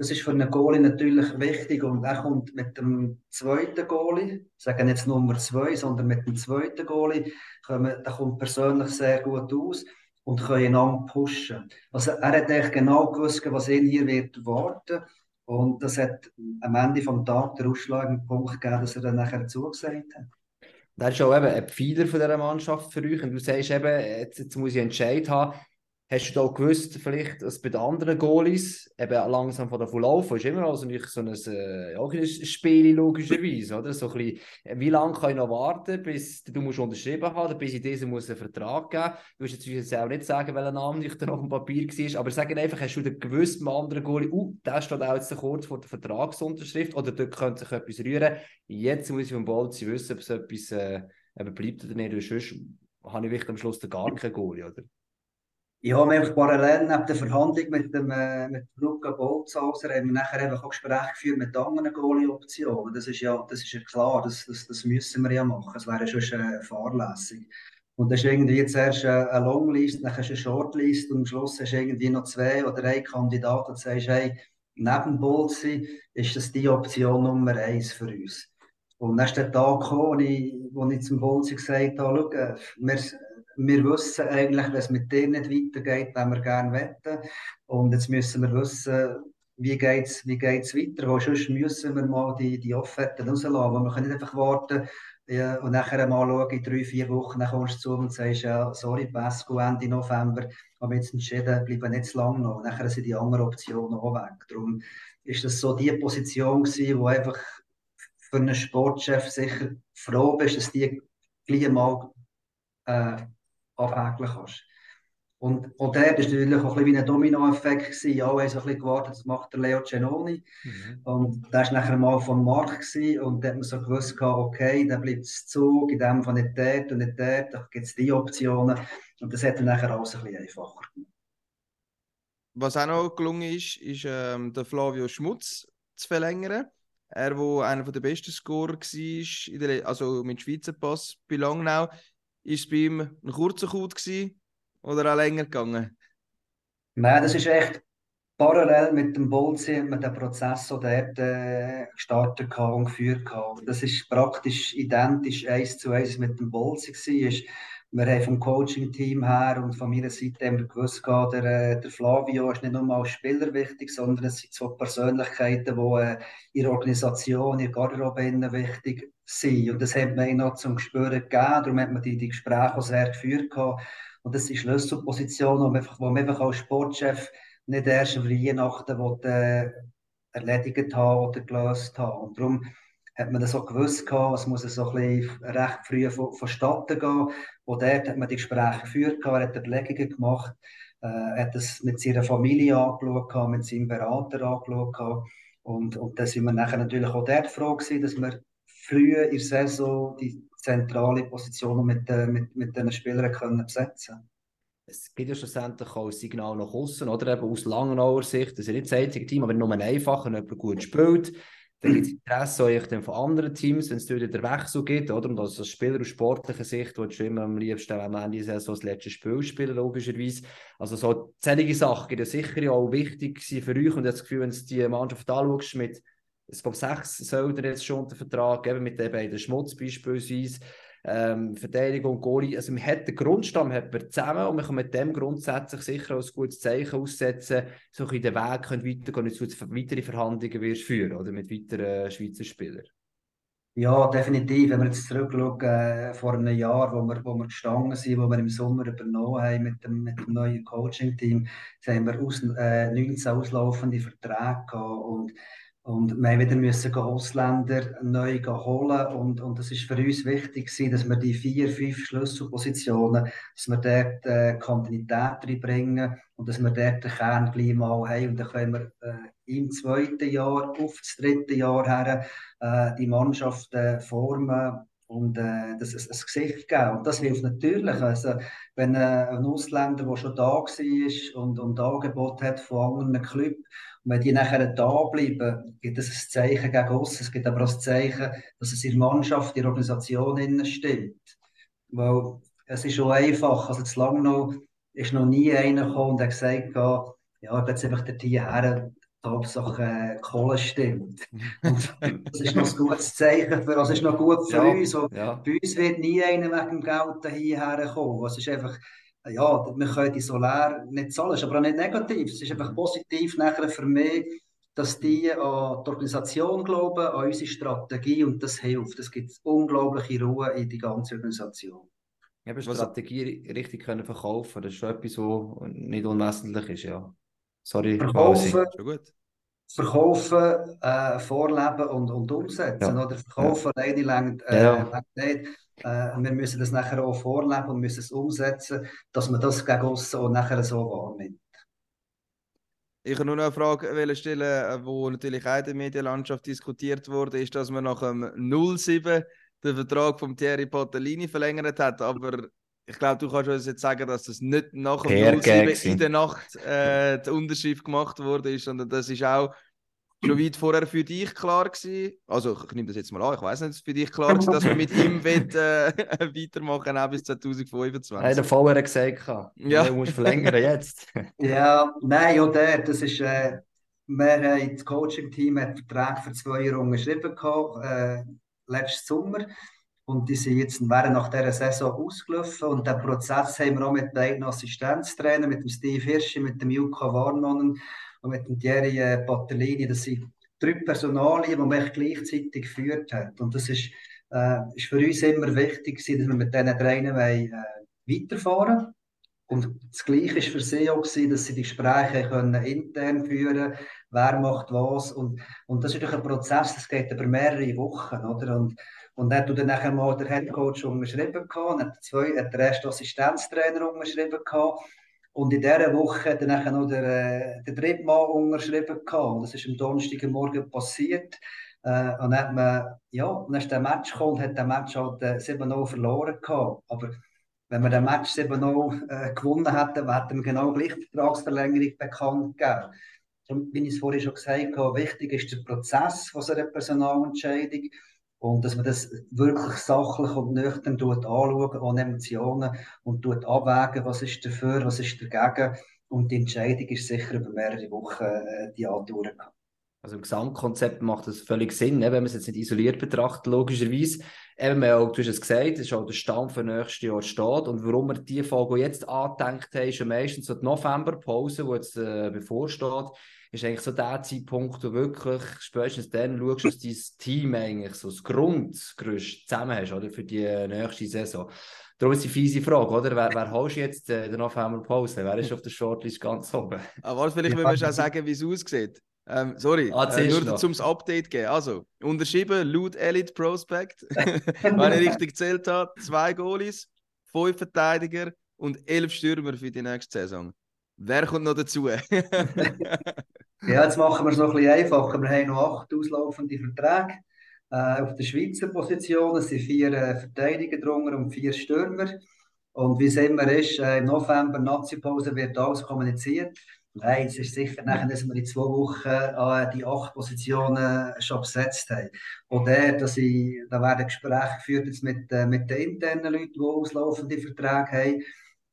[SPEAKER 5] Das ist für einen Goalie natürlich wichtig und er kommt mit dem zweiten Goalie, sagen jetzt Nummer zwei, sondern mit dem zweiten Goalie, kommt, der kommt persönlich sehr gut aus und kann einander pushen. Also er hat eigentlich genau gewusst, was ihn hier wird warten und das hat am Ende des Tages den ausschlagenden Punkt gegeben, dass er dann nachher zugesagt hat.
[SPEAKER 2] Das ist auch eben ein Pfeiler von dieser Mannschaft für euch. Und du sagst eben, jetzt, jetzt muss ich Entscheid haben. Hast du da gewusst, vielleicht, dass bei den anderen Goalies eben langsam von der Verlauf ist immer also nicht so ein, äh, auch ein Spiel logischerweise, oder? So ein bisschen, wie lange kann ich noch warten, bis du musst unterschrieben haben, bis ich diesen muss einen Vertrag geben. Du musst jetzt auch nicht sagen, welcher Name nicht noch auf dem Papier war, aber sag einfach, hast du gewusst, beim anderen Goalie, uh, der steht auch jetzt kurz vor der Vertragsunterschrift oder dort könnte sich etwas rühren. Jetzt muss ich vom Bolzi wissen, ob es etwas äh, bleibt oder nicht, sonst habe ich am Schluss gar keinen Goalie, oder?
[SPEAKER 5] Ich habe mich parallel neben der Verhandlung mit dem äh, mit Luca Bolzhauser haben wir nachher eben auch Gespräche geführt mit anderen Goalie-Optionen. Das ist ja, das ist ja klar, das, das, das müssen wir ja machen. Das wäre schon äh, fahrlässig. Und das ist irgendwie zuerst eine Longlist, dann hast du eine Shortlist und am Schluss hast du irgendwie noch zwei oder drei Kandidaten und sagst, hey, neben Bolzi ist das die Option Nummer eins für uns. Und dann ist der Tag gekommen, wo ich, wo ich zum Bolzi gesagt habe, schau, wir, wir wissen eigentlich, wenn es mit dir nicht weitergeht, wenn wir gerne wetten. Und jetzt müssen wir wissen, wie geht es wie geht's weiter, weil sonst müssen wir mal die, die Offerten rauslassen. Wir können nicht einfach warten, ja, und nachher mal schauen, in drei, vier Wochen, dann kommst du zu und sagst, ja, sorry, Pasco, Ende November, haben wir jetzt entschieden, bleiben nicht zu lange noch. Und nachher sind die anderen Optionen auch weg. Darum ist das so die Position gewesen, wo einfach für einen Sportchef sicher froh bist, dass die gleich mal äh, abhäkeln kannst. Und auch der war natürlich auch ein bisschen wie ein Domino-Effekt. Ja, haben so ein bisschen gewartet, das macht der Leo Cenoni. Mhm. Und der war nachher mal vom Markt gewesen, und da hat man so gewusst, okay, dann bleibt es Zug, in dem Fall nicht dort und nicht dort, da gibt es die Optionen. Und das hat dann nachher alles ein bisschen einfacher gemacht.
[SPEAKER 1] Was auch noch gelungen ist, ist ähm, der Flavio Schmutz zu verlängern. Er, der einer der besten Scorer war, also mit Schweizer Pass bei Langnau, ist bei ihm ein kurzer gewesen oder auch länger gegangen?
[SPEAKER 5] Nein, das ist echt parallel mit dem Bolzi mit dem Prozess, der äh, gestartet und geführt hat. Das ist praktisch identisch eins zu eins mit dem Bolzi. Wir haben vom Coaching-Team her und von meiner Seite haben wir gewusst, der, äh, der Flavio ist nicht nur als Spieler wichtig, sondern es sind zwei Persönlichkeiten, die äh, in der Organisation, in der Garderobe wichtig sind. Und das hat man noch zum Gespüren gegeben. Darum hat man die, die Gespräche auch sehr geführt. Gehabt. Und das ist Schlüsselposition, wo man einfach, wo man als Sportchef nicht erst am Weihnachten will, äh, erledigt haben oder gelöst haben. Und darum hat man das auch gewusst gehabt, es muss so ein bisschen recht früh von, vonstatten gehen. Und dort hat man die Gespräche geführt, er hat Überlegungen gemacht, äh, hat das mit seiner Familie angeschaut, mit seinem Berater angeschaut. Und, und dann sind wir nachher natürlich auch dort froh gewesen, dass wir früh in der Saison die zentrale Positionen mit, äh, mit, mit diesen Spielern können besetzen
[SPEAKER 2] es gibt ja schlussendlich auch ein Signal nach außen, oder eben aus Langenauer Sicht, das ist nicht das einzige Team, aber nur ein einfacher, wenn jemand gut spielt, dann gibt es Interesse auch von anderen Teams, wenn es dort den Wechsel gibt, oder? Und als Spieler aus sportlicher Sicht willst du immer am liebsten am Ende der das letzte Spiel spielen, logischerweise. Also so zählige Sachen sind ja sicher auch wichtig für euch und ich das Gefühl, wenn du die Mannschaft anschaust mit ich glaube, sechs Söldner jetzt schon den Vertrag geben, mit den beiden Schmutz beispielsweise. Ähm, Verteidigung, Goalie. Also, man hat den Grundstamm hat man zusammen und man kann mit dem grundsätzlich sicher auch ein gutes Zeichen aussetzen, so in den Weg können weitergehen und zu weitere Verhandlungen wirst führen oder mit weiteren Schweizer Spielern.
[SPEAKER 5] Ja, definitiv. Wenn wir jetzt zurückschauen, äh, vor einem Jahr, wo wir, wo wir gestanden sind, wo wir im Sommer übernommen haben mit dem, mit dem neuen Coaching-Team, haben wir aus, äh, 19 auslaufende Verträge gehabt. Und und wir wieder müssen Ausländer neu holen und, und das ist für uns wichtig dass wir die vier, fünf Schlüsselpositionen, dass wir dort äh, Kontinuität reinbringen und dass wir dort den Kern gleich mal haben und dann können wir äh, im zweiten Jahr auf das dritte Jahr her äh, die Mannschaft äh, formen und äh, das ein, ein Gesicht geben. Und das hilft natürlich. Also, wenn äh, ein Ausländer, der schon da war und, und Angebot hat von anderen Clubs, und wenn die nachher da bleiben, gibt es ein Zeichen gegen uns. Es gibt aber auch ein Zeichen, dass es in der Mannschaft, in der Organisation stimmt. Weil es ist schon einfach. Also, zu lange noch ist noch nie einer gekommen und hat gesagt, ja, ich bin jetzt einfach dort hierher, die Hauptsache äh, Kohle stimmt. Das ist noch ein gutes Zeichen für, also ist noch gut für ja, uns. Ja. Bei uns wird nie einer wegen dem Geld hierher kommen. Es ist einfach, ja, wir können die Solar nicht zahlen, ist aber auch nicht negativ. Es ist einfach positiv nachher für mich, dass die an die Organisation glauben, an unsere Strategie und das hilft. Es gibt unglaubliche Ruhe in die ganze Organisation.
[SPEAKER 2] Eben Strategie richtig können verkaufen, das ist schon etwas, was nicht unwesentlich ist, ja. Sorry,
[SPEAKER 5] verkaufen, verkaufen äh, vorleben und, und umsetzen. Ja. Oder verkaufen ja. alleine längt äh, ja. nicht. Äh, wir müssen das nachher auch vorleben und müssen es umsetzen, dass man das gegen uns auch nachher so wahrnimmt.
[SPEAKER 1] Ich habe nur noch eine Frage stellen, die natürlich auch in der Medienlandschaft diskutiert wurde, ist, dass man nach dem 07 den Vertrag von Thierry Patellini verlängert hat, aber ich glaube, du kannst uns jetzt sagen, dass das nicht nach dem 07 in der Nacht äh, die Unterschrift gemacht wurde, sondern das ist auch schon weit vorher für dich klar gewesen? Also, ich nehme das jetzt mal an, ich weiß nicht, ist für dich klar war, dass wir mit ihm will, äh, weitermachen auch bis 2025?
[SPEAKER 2] Nein, der VR hat gesagt, ja. du musst verlängern jetzt.
[SPEAKER 5] ja, nein, ja, der, das ist, äh, wir haben das Coaching-Team einen Vertrag für zwei Jahre unterschrieben, gehabt, äh, letzten Sommer. Und die sind jetzt während nach dieser Saison ausgelaufen. Und den Prozess haben wir auch mit beiden Assistenztrainern, mit dem Steve Hirschi, mit dem Juka Warnonen und mit dem Thierry äh, Battellini. Das sind drei Personalien, die man gleichzeitig geführt hat. Und das ist, äh, ist für uns immer wichtig, dass wir mit diesen Trainern äh, weiterfahren und das Gleiche war für sie auch, gewesen, dass sie die Gespräche können intern führen wer macht was. Und, und das ist natürlich ein Prozess, das geht über mehrere Wochen. Oder? Und, und dann hat dann nachher mal der Headcoach unterschrieben, gehabt, hat, zwei, hat der erste Assistenztrainer unterschrieben. Gehabt, und in dieser Woche hat dann noch der, äh, der dritte Mann unterschrieben. Gehabt. Und das ist am Donnerstagmorgen passiert. Äh, und dann hat man, ja, dann ist der Match gekommen und hat der Match halt äh, 7-0 verloren. Gehabt. Aber wenn wir den Match 7-0 äh, gewonnen hätten, hätten wir genau gleich die Vertragsverlängerung bekannt gegeben. Und wie ich es vorhin schon gesagt habe, wichtig ist der Prozess von so einer Personalentscheidung und dass man das wirklich sachlich und nüchtern anschaut, ohne Emotionen und abwägen, was ist dafür, was ist dagegen. Und die Entscheidung ist sicher über mehrere Wochen äh, die andauern kann.
[SPEAKER 2] Also im Gesamtkonzept macht das völlig Sinn, ne? wenn man es jetzt nicht isoliert betrachtet, logischerweise. Eben, auch, du hast es gesagt, es ist auch der Stand für nächstes Jahr steht. Und warum wir die Folge jetzt angedenkt haben, ist ja meistens so die Novemberpause, die jetzt äh, bevorsteht, ist eigentlich so der Zeitpunkt, wo wirklich spätestens dann schaust, dass dein Team eigentlich so das Grundgerüst zusammen hast, oder, für die nächste Saison. Darum ist die fiese Frage, oder? Wer, wer holst du jetzt äh, den Novemberpause? Wer ist auf der Shortlist ganz oben?
[SPEAKER 1] Aber ah, vielleicht ja. müssen wir auch sagen, wie es aussieht. Ähm, sorry, ah, äh, nur zum Update geben. Also, unterschrieben, laut Elite Prospect, wenn ich richtig gezählt habe, zwei Goalies, fünf Verteidiger und elf Stürmer für die nächste Saison. Wer kommt noch dazu?
[SPEAKER 5] ja, jetzt machen wir es noch ein bisschen einfacher. Wir haben noch acht auslaufende Verträge. Äh, auf der Schweizer Position sind vier äh, Verteidiger drunter und vier Stürmer. Und wie es immer ist, äh, im November, Nazi-Pause, wird alles kommuniziert. Nein, es ist sicher nachher, dass wir in zwei Wochen äh, die acht Positionen schon besetzt haben. Und der, dass ich, da werden Gespräche geführt jetzt mit, äh, mit den internen Leuten, die auslaufende Verträge haben.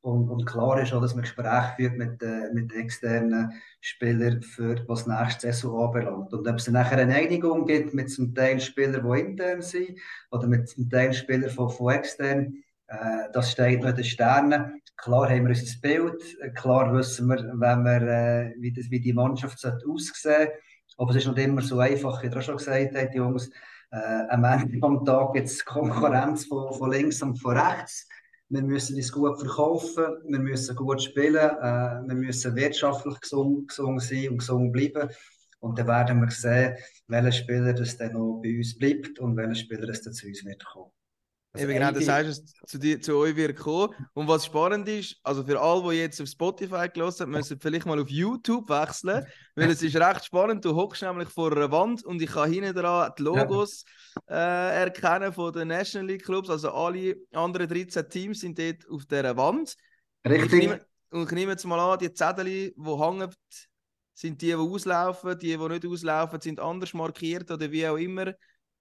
[SPEAKER 5] Und, und klar ist auch, dass man Gespräche führt mit, äh, mit externen Spielern, für was nächste Saison anbelangt. Und ob es nachher eine Einigung gibt mit zum Teil Spielern, die intern sind, oder mit zum Teil Spielern von, von extern, äh, das steht in den Sternen. Klar haben wir unser Bild, klar wissen wir, wenn wir, äh, wie, das, wie die Mannschaft aussehen sollte. Aber es ist nicht immer so einfach, wie auch schon gesagt habt, Jungs. Äh, am Ende des Tages gibt es Konkurrenz von, von links und von rechts. Wir müssen uns gut verkaufen, wir müssen gut spielen, äh, wir müssen wirtschaftlich gesund, gesund sein und gesund bleiben. Und dann werden wir sehen, welcher Spieler das dann noch bei uns bleibt und welcher Spieler das dann zu uns wird kommen.
[SPEAKER 1] Also Eben genau, das heißt, es zu, dir, zu euch wird kommen. Und was spannend ist, also für alle, die jetzt auf Spotify gelassen haben, müssen vielleicht mal auf YouTube wechseln, weil es ist recht spannend. Du hockst nämlich vor einer Wand und ich kann hinten dran die Logos äh, erkennen von den National League Clubs. Also alle anderen 13 Teams sind dort auf dieser Wand.
[SPEAKER 5] Richtig.
[SPEAKER 1] Und ich nehme, und ich nehme jetzt mal an, die Zettel, die hängen, sind die, die auslaufen, die, die nicht auslaufen, sind anders markiert oder wie auch immer.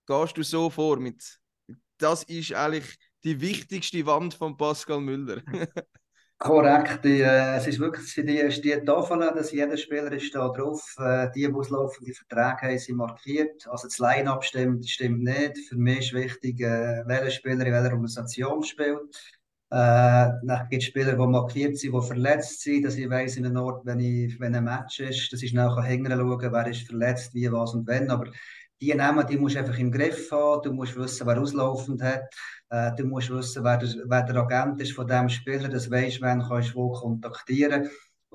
[SPEAKER 1] Gehst du so vor mit das ist eigentlich die wichtigste Wand von Pascal Müller.
[SPEAKER 5] Korrekt, äh, es ist wirklich die, die Tafel, dass jeder Spieler ist da drauf. Äh, die, die auslaufende Verträge haben, sind markiert. Also das Line-Up stimmt, stimmt nicht. Für mich ist wichtig, äh, welcher Spieler in welcher Organisation spielt. Äh, dann gibt es Spieler, die markiert sind, die verletzt sind, dass ich weiss, in einem Ort, wenn, ich, wenn ein Match ist, dass ich nachher hängen schauen, wer ist verletzt, wie, was und wenn. Aber die Namen, die musst du einfach im Griff haben. Du musst wissen, wer auslaufend hat. Äh, du musst wissen, wer der, wer der Agent ist von dem Spieler. Das weisst, wen kannst du wo kontaktieren.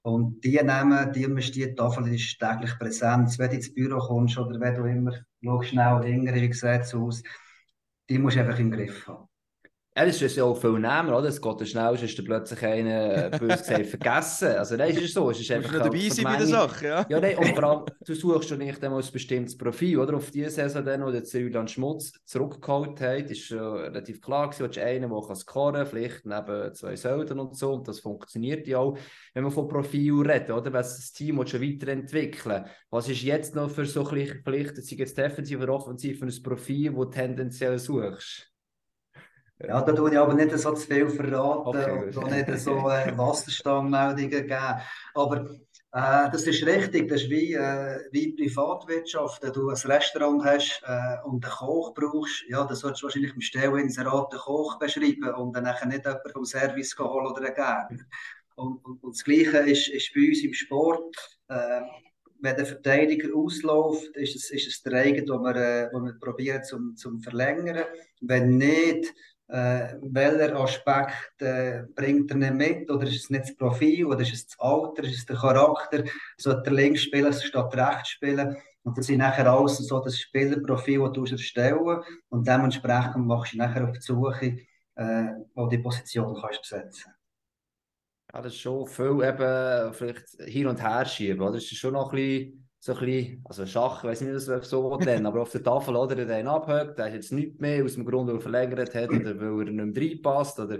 [SPEAKER 5] Und die Namen, die müssen die Tafel ist täglich präsent. Wenn du ins Büro kommst oder wenn du immer schnell schnell länger, wie sieht es aus, die musst du einfach im Griff haben.
[SPEAKER 2] Das ist ja auch viel näher, oder? Es geht ja schnell, ist dann plötzlich einer, äh, bös gesagt, vergessen. Also, nein, es ist so. Es ist einfach
[SPEAKER 1] dabei sein bei der Sache, ja.
[SPEAKER 2] Ja, nein, und vor allem, du suchst schon nicht einmal ein bestimmtes Profil, oder? Auf diese Saison, dann, wo der Julian Schmutz zurückgeholt hat, ist schon relativ klar gewesen, du einen, der scoren kann, vielleicht neben zwei Säulen und so, und das funktioniert ja auch, wenn man von Profil redet, oder? Wenn das Team schon weiterentwickeln Was ist jetzt noch für so ein vielleicht, sei jetzt defensiv oder offensiv, ein Profil, das du tendenziell suchst?
[SPEAKER 5] Ja, da tue ich aber nicht so zu viel verraten
[SPEAKER 2] Okay,
[SPEAKER 5] und auch nicht so äh, Wasserstandmeldungen geben. Aber äh, das ist richtig, das ist wie, äh, wie Privatwirtschaft. Wenn du ein Restaurant hast äh, und einen Koch brauchst, ja, dann solltest du wahrscheinlich im Stellinserat den Koch beschreiben und dann nachher nicht jemanden vom Service holen oder einen Gärtner. Und, und, und das Gleiche ist, ist bei uns im Sport. Äh, wenn der Verteidiger ausläuft, ist es, ist es der eigene, den wir, äh, den wir probieren zum, zum verlängern. Wenn nicht, äh, welcher Aspekt äh, bringt er nicht mit? Oder ist es nicht das Profil? Oder ist es das Alter? Ist es der Charakter? Sollte er links spielen statt rechts spielen? Und das sind nachher alles so das Spielerprofil, das du erstellen Und dementsprechend machst du nachher auf die Suche, äh, die Position kannst besetzen
[SPEAKER 2] Ja, das ist schon viel eben vielleicht hin und her schieben? Das ist schon noch ein bisschen, so ein bisschen, also Schach, ich weiß nicht, was man so nennen, aber auf der Tafel, oder, der den abhört, der hat jetzt nichts mehr aus dem Grund, weil er verlängert hat oder weil er nicht mehr reinpasst, oder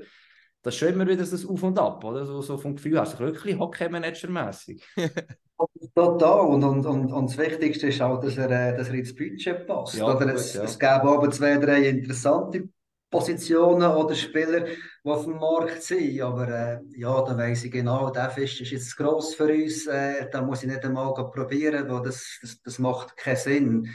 [SPEAKER 2] das ist schon immer wieder das Auf und Ab, oder? So, so vom Gefühl, also wirklich Hockey-Manager-mässig.
[SPEAKER 5] Total. Und, und, und, und das Wichtigste ist auch, dass er, äh, dass er ins Budget passt.
[SPEAKER 2] Ja,
[SPEAKER 5] oder
[SPEAKER 2] gut,
[SPEAKER 5] es,
[SPEAKER 2] ja.
[SPEAKER 5] es gäbe aber zwei, drei interessante Positionen oder Spieler, die auf dem Markt sind. Aber äh, ja, da weiss ich genau, der Fisch ist jetzt gross für uns. Äh, da muss ich nicht einmal probieren, weil das, das, das macht keinen Sinn.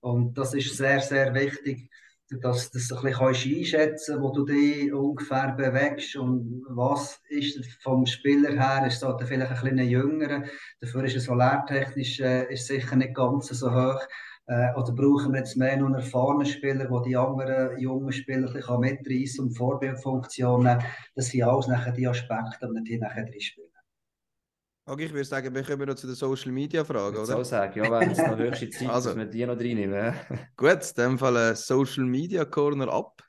[SPEAKER 5] Und das ist sehr, sehr wichtig, dass du das ein bisschen einschätzen kannst, wo du dich ungefähr bewegst und was ist vom Spieler her, ist so vielleicht ein bisschen jüngerer, dafür ist es so lehrtechnisch äh, ist sicher nicht ganz so hoch. Äh, oder brauchen wir jetzt mehr einen erfahrenen Spieler, der die anderen jungen Spieler ein mitreißen und Vorbildfunktion nehmen Das sind alles nachher die Aspekte, die die nachher drin spielen.
[SPEAKER 1] Okay, ich würde sagen, wir kommen noch zu den Social Media Fragen, oder?
[SPEAKER 2] so sagen, ja, wäre es noch höchste Zeit,
[SPEAKER 1] Also.
[SPEAKER 2] dass wir die noch reinnehmen.
[SPEAKER 1] Gut, in dem Fall Social Media Corner ab.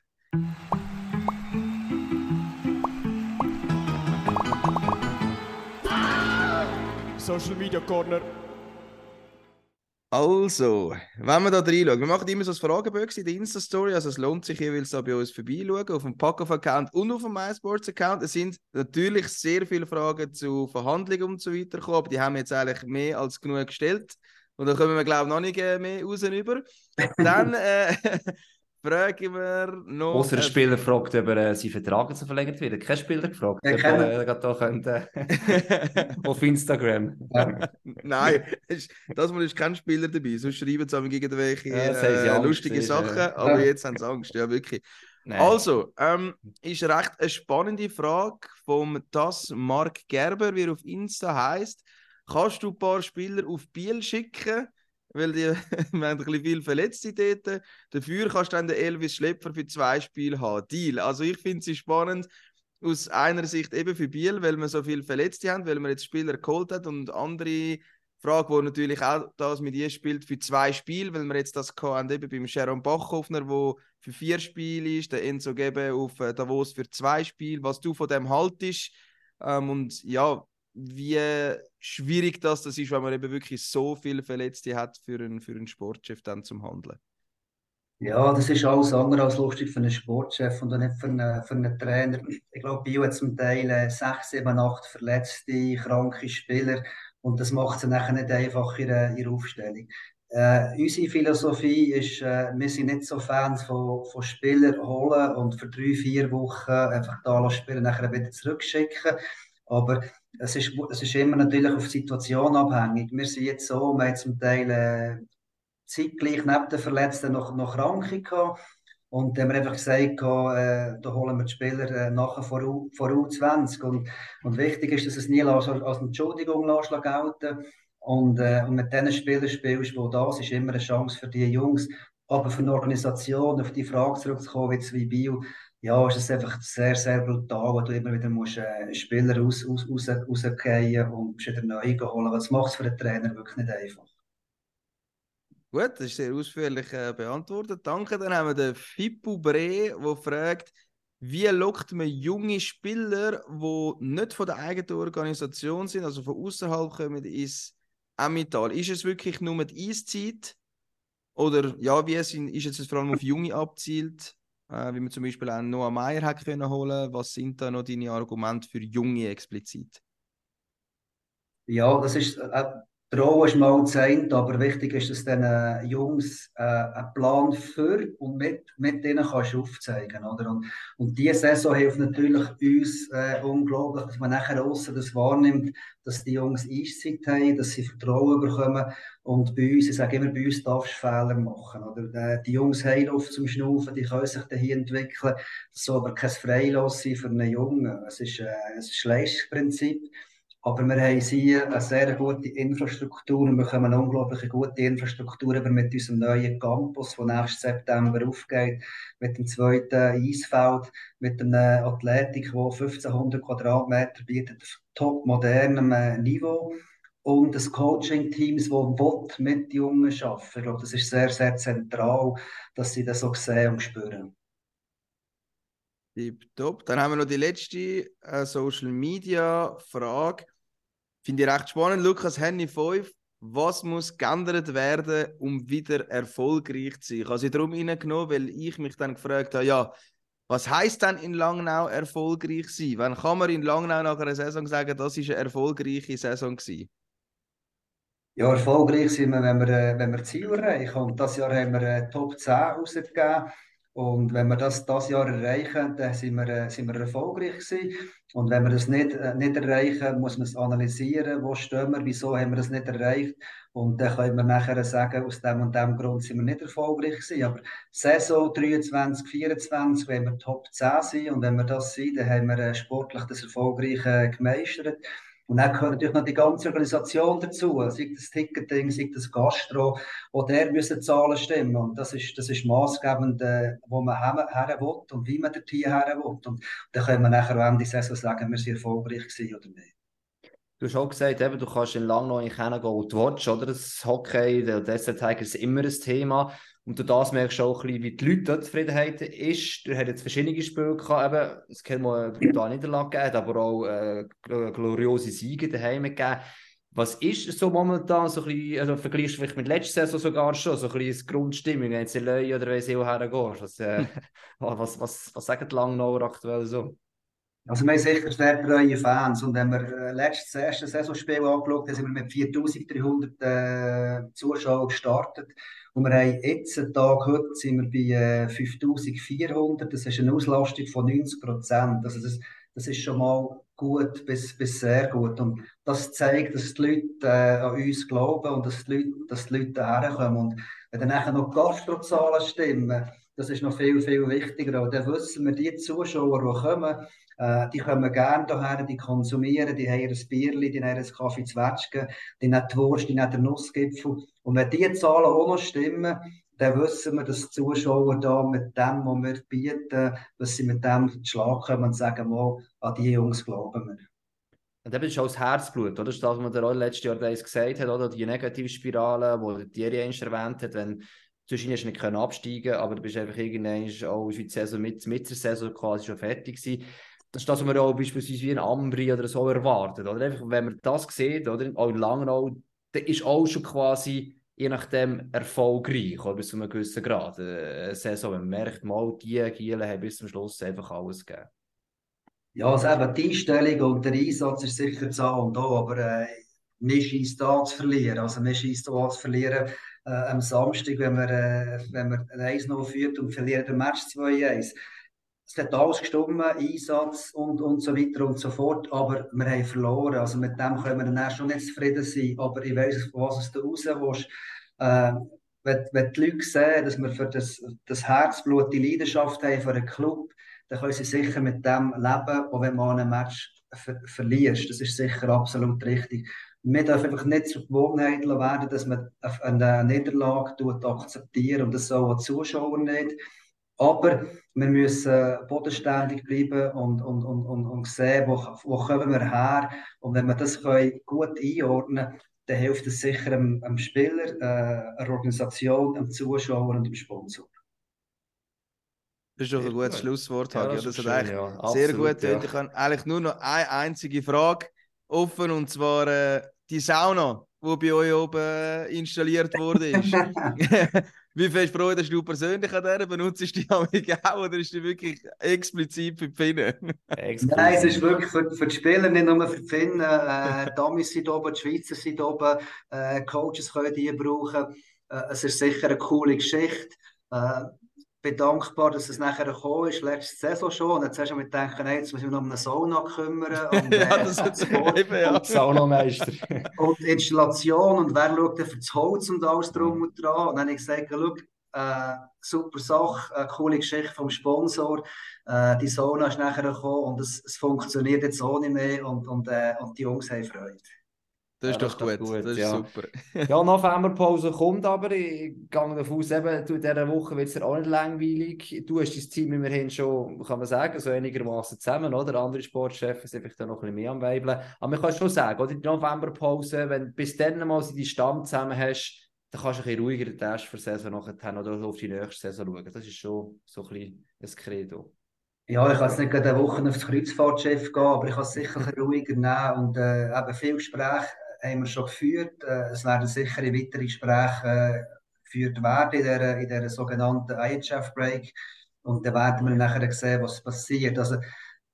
[SPEAKER 4] Social Media Corner.
[SPEAKER 1] Also, wenn wir da reinschauen, wir machen immer so ein Frageböckchen in der Insta-Story, also es lohnt sich jeweils da bei uns vorbeischauen, auf dem Packoff-Account und auf dem MySports-Account. Es sind natürlich sehr viele Fragen zu Verhandlungen und so weiter gekommen, aber die haben wir jetzt eigentlich mehr als genug gestellt. Und da kommen wir, glaube ich, noch nicht äh, mehr raus über. Dann äh, fragen wir noch...
[SPEAKER 2] Außer der
[SPEAKER 1] äh,
[SPEAKER 2] Spieler fragt, ob er äh, sein Vertrag jetzt verlängert wird. Kein Spieler gefragt,
[SPEAKER 5] Ja,
[SPEAKER 2] ob
[SPEAKER 5] keiner.
[SPEAKER 2] er äh, da könnte, auf Instagram.
[SPEAKER 1] Nein, ist- das Mal ist kein Spieler dabei. Sonst schreiben sie aber
[SPEAKER 2] haben sie
[SPEAKER 1] äh,
[SPEAKER 2] Angst,
[SPEAKER 1] lustige
[SPEAKER 2] du,
[SPEAKER 1] Sachen,
[SPEAKER 2] ja.
[SPEAKER 1] aber jetzt haben sie Angst, ja wirklich.
[SPEAKER 2] Nein.
[SPEAKER 1] Also, ähm, ist recht eine spannende Frage vom Das Mark Gerber, wie er auf Insta heißt. Kannst du ein paar Spieler auf Biel schicken? Weil die, wir haben ein bisschen viel Verletzte dort. Dafür kannst du dann den Elvis Schlepper für zwei Spiele haben. Deal. Also ich finde sie spannend aus einer Sicht eben für Biel, weil wir so viele Verletzte haben, weil man jetzt Spieler geholt hat und andere Frage, wo natürlich auch das mit ihr spielt für zwei Spiele, weil wir jetzt das haben eben beim Sharon Bachhoffner, wo für vier Spiele ist, der Enzo Gebe auf äh, Davos für zwei Spiele, was du von dem haltest ähm, und ja, wie schwierig das, das ist, wenn man eben wirklich so viele Verletzte hat für einen, für einen Sportchef dann zum Handeln.
[SPEAKER 5] Ja, das ist alles andere als lustig für einen Sportchef und auch nicht für einen, für einen Trainer. Ich glaube, Bio hat zum Teil äh, sechs, sieben, acht verletzte, kranke Spieler und das macht es nachher nicht einfach in ihrer, ihrer Aufstellung. Äh, unsere Philosophie ist, äh, wir sind nicht so Fans von, von Spielern holen und für drei, vier Wochen einfach da lassen spielen, nachher wieder zurückschicken. Aber es ist, es ist immer natürlich auf die Situation abhängig. Wir sind jetzt so, wir haben zum Teil äh, zeitgleich neben den Verletzten noch, noch Kranke gehabt. Und dann haben wir einfach gesagt, äh, da holen wir die Spieler äh, nachher vor, U, vor U20. Und, und wichtig ist, dass es nie als, als Entschuldigung gelten und, äh, und mit diesen Spielern spielst, die da sind, ist immer eine Chance für die Jungs. Aber für eine Organisation, auf die Frage zurückzukommen, wie Bio, ja, ist es einfach sehr, sehr brutal, wo du immer wieder musst, äh, Spieler raus, raus, raus, rausgehen und wieder neu holen. Das macht es für den Trainer wirklich nicht einfach.
[SPEAKER 1] Gut, das ist sehr ausführlich äh, beantwortet. Danke. Dann haben wir den Fippo Bre, der fragt, wie lockt man junge Spieler, die nicht von der eigenen Organisation sind, also von außerhalb kommen, ins Emmental? Ist es wirklich nur die Eiszeit? Oder ja, wie ist, ist es vor allem auf Junge abzielt? Äh, wie man zum Beispiel auch Noah Meyer hat können holen. Was sind da noch deine Argumente für Junge explizit?
[SPEAKER 5] Ja, das ist äh, Trauen ist mal das aber wichtig ist, dass diesen äh, Jungs äh, einen Plan für und mit, mit denen kannst du aufzeigen. Oder? Und, und diese Saison hilft natürlich uns äh, unglaublich, dass man nachher außen das wahrnimmt, dass die Jungs Eiszeit haben, dass sie Vertrauen bekommen. Und bei uns, ich sage immer, bei uns darfst du Fehler machen. Oder? Äh, die Jungs haben Luft zum Schnaufen, die können sich hier entwickeln. Das soll aber kein Freilos sein für einen Jungen. Es ist, äh, es ist ein Leistungsprinzip. Aber wir haben hier eine sehr gute Infrastruktur und wir bekommen eine unglaublich gute Infrastruktur über mit unserem neuen Campus, der nächsten September aufgeht, mit dem zweiten Eisfeld, mit einer Athletik, die 1500 Quadratmeter bietet, auf top modernem äh, Niveau und das Coaching-Team, das mit Jungen arbeiten. Ich glaube, das ist sehr, sehr zentral, dass sie das so sehen und spüren.
[SPEAKER 1] Top. Dann haben wir noch die letzte äh, Social Media Frage. Finde ich recht spannend. Lukas Henny 5. Was muss geändert werden, um wieder erfolgreich zu sein? Ich habe sie darum reingenommen, weil ich mich dann gefragt habe, ja, was heißt denn in Langnau erfolgreich sein? Wann kann man in Langnau nach einer Saison sagen, das ist eine erfolgreiche Saison gewesen?
[SPEAKER 5] Ja, erfolgreich sind wir, wenn wir, äh, wenn wir Ziel erreichen. Und das Jahr haben wir äh, Top 10 rausgegeben. Und wenn wir das das Jahr erreichen, dann sind wir, äh, sind wir erfolgreich gewesen. Und wenn wir das nicht, äh, nicht erreichen, muss man es analysieren, wo stehen wir, wieso haben wir das nicht erreicht. Und dann können wir nachher sagen, aus dem und dem Grund sind wir nicht erfolgreich gewesen. Aber Saison 23, 24, wenn wir Top 10 sind und wenn wir das sind, dann haben wir äh, sportlich das erfolgreich gemeistert. Und dann gehört natürlich noch die ganze Organisation dazu, sei das Ticketing, sei das Gastro, wo der müssen Zahlen stimmen. Und das ist, das ist maßgebend, äh, wo man her, will und wie man dorthin her will. Und, dann können wir nachher am Ende der Saison sagen, wir sind erfolgreich gewesen oder nicht.
[SPEAKER 2] Du hast auch gesagt, eben, du kannst in Langnau nicht hingehen und watch, oder? Das Hockey, der Desert Tiger ist immer ein Thema. Und du das merkst du auch ein bisschen, wie die Leute dort Zufriedenheit ist. Du hast jetzt verschiedene Spiele gehabt, eben, es kann mal eine brutale Niederlage gegeben, aber auch äh, gloriose Siege daheim gegeben. Was ist so momentan, so ein bisschen, also vergleichst du vielleicht mit letzter Saison sogar schon, so ein bisschen Grundstimmung, wenn in Löwe oder wenn du hergehst? Was, äh, was, was, was sagen die Langnauer aktuell so?
[SPEAKER 5] Also wir haben sicher sehr treue Fans und wenn wir äh, letztes erste Saisonspiel angeschaut haben, sind wir mit 4300 äh, Zuschauern gestartet und wir haben jetzt, einen Tag heute, sind wir bei äh, 5400, das ist eine Auslastung von 90 Prozent. Also das, das ist schon mal gut bis, bis sehr gut und das zeigt, dass die Leute äh, an uns glauben und dass die Leute, dass die Leute herkommen und wenn dann nachher noch die Gastrozahlen stimmen, das ist noch viel, viel wichtiger. Und dann wissen wir, die Zuschauer, die kommen, äh, die kommen gerne hierher, die konsumieren, die haben ein Bierli, die haben ein Kaffee Zwetschgen, die haben die Wurst, die haben den Nussgipfel. Und wenn diese Zahlen auch noch stimmen, dann wissen wir, dass die Zuschauer da mit dem, was wir bieten, dass sie mit dem Schlag kommen und sagen, mal, an die Jungs glauben wir.
[SPEAKER 2] Und das ist auch das Herzblut, oder? Das ist das, was man letztes Jahr gesagt hat, oder? Die Negativspirale, die Thierry einst erwähnt hat, wenn Zwischen hast du nicht absteigen aber du bist einfach irgendwann auch die Saison mit, mit der Saison quasi schon fertig gewesen das ist das, was man auch beispielsweise wie ein Ambri oder so erwartet. Oder? Einfach, wenn man das sieht, oder? auch in Langnau, dann ist auch schon quasi je nachdem erfolgreich, oder bis zu einem gewissen Grad. Eine Saison, wenn man merkt, mal, die Gielen haben bis zum Schluss einfach alles gegeben.
[SPEAKER 5] Ja, also eben die Einstellung und der Einsatz ist sicher A und O, aber äh, mir schießt da zu verlieren. Also mir schießt da zu verlieren äh, am Samstag, wenn wir, äh, wenn wir 1-0 führt und verlieren den Match 2-1 es hat alles gestimmt, Einsatz und, und so weiter und so fort, aber wir haben verloren. Also mit dem können wir dann schon nicht zufrieden sein. Aber ich von was du raus willst. Äh, wenn, wenn die Leute sehen, dass wir für das, das Herzblut, die Leidenschaft haben für einen Club, dann können sie sicher mit dem leben, auch wenn man ein Match ver verlierst. Das ist sicher absolut richtig. Wir dürfen einfach nicht zur Gewohnheit werden, dass man eine Niederlage akzeptiert und das soll auch die Zuschauer nicht. Aber wir müssen bodenständig bleiben und, und, und, und, und sehen, wo, wo kommen wir her. Und wenn wir das können gut einordnen können, dann hilft es sicher einem, einem Spieler, äh, einer Organisation, einem Zuschauer und dem Sponsor.
[SPEAKER 1] Das ist doch ein gutes Schlusswort,
[SPEAKER 2] Ja,
[SPEAKER 1] Hagi.
[SPEAKER 2] das
[SPEAKER 1] das
[SPEAKER 2] ist
[SPEAKER 1] hat
[SPEAKER 2] schön,
[SPEAKER 1] eigentlich
[SPEAKER 2] ja.
[SPEAKER 1] sehr gut
[SPEAKER 2] ja.
[SPEAKER 1] Ich habe eigentlich nur noch eine einzige Frage offen und zwar äh, die Sauna, die bei euch oben installiert wurde. Wie viel Freude hast du persönlich an der? Benutzt du die auch oder ist die wirklich explizit für die Finnen?
[SPEAKER 5] Nein, es ist wirklich für, für die Spieler, nicht nur für die Finnen. Äh, die Amis sind oben, die Schweizer sind oben, äh, Coaches können die brauchen. Äh, es ist sicher eine coole Geschichte. Äh, bin dankbar, dass es nachher gekommen ist, letzte Saison schon. Und jetzt hast du mir gedacht, hey, jetzt muss ich mich noch um eine Sauna kümmern. Und, äh,
[SPEAKER 1] ja, das hat eben, ja.
[SPEAKER 2] Saunameister.
[SPEAKER 5] und Installation und wer schaut denn für das Holz und alles drum und dran. Und dann habe ich gesagt, schau, äh, super Sache, eine coole Geschichte vom Sponsor. Äh, die Sauna ist nachher gekommen und es, es funktioniert jetzt auch nicht mehr und, und, äh, und die Jungs haben Freude.
[SPEAKER 1] Das ist
[SPEAKER 2] Ja,
[SPEAKER 1] doch gut. Das ist
[SPEAKER 2] ja.
[SPEAKER 1] super.
[SPEAKER 2] Ja, Novemberpause kommt aber. Ich gehe davon aus, eben, du, in dieser Woche wird es dir auch nicht langweilig. Du hast dein Team immerhin schon, kann man sagen, so einigermaßen zusammen, oder? Andere Sportchefs sind vielleicht da noch ein bisschen mehr am Weibeln. Aber man kann schon sagen, oder? Die Novemberpause, wenn du bis dann mal die Stamm zusammen hast, dann kannst du ein bisschen ruhiger den Test für die Saison nachher oder auf die nächste Saison schauen. Das ist schon so ein bisschen ein Credo.
[SPEAKER 5] Ja, ich kann jetzt nicht gerade eine Woche aufs Kreuzfahrtschiff gehen, aber ich kann es sicher ruhiger nehmen. Und äh, eben viele Gespräche haben wir schon geführt. Äh, es werden sicher weitere Gespräche äh, geführt werden in dieser, in dieser sogenannten IHF-Break. Und dann werden wir nachher sehen, was passiert. Also,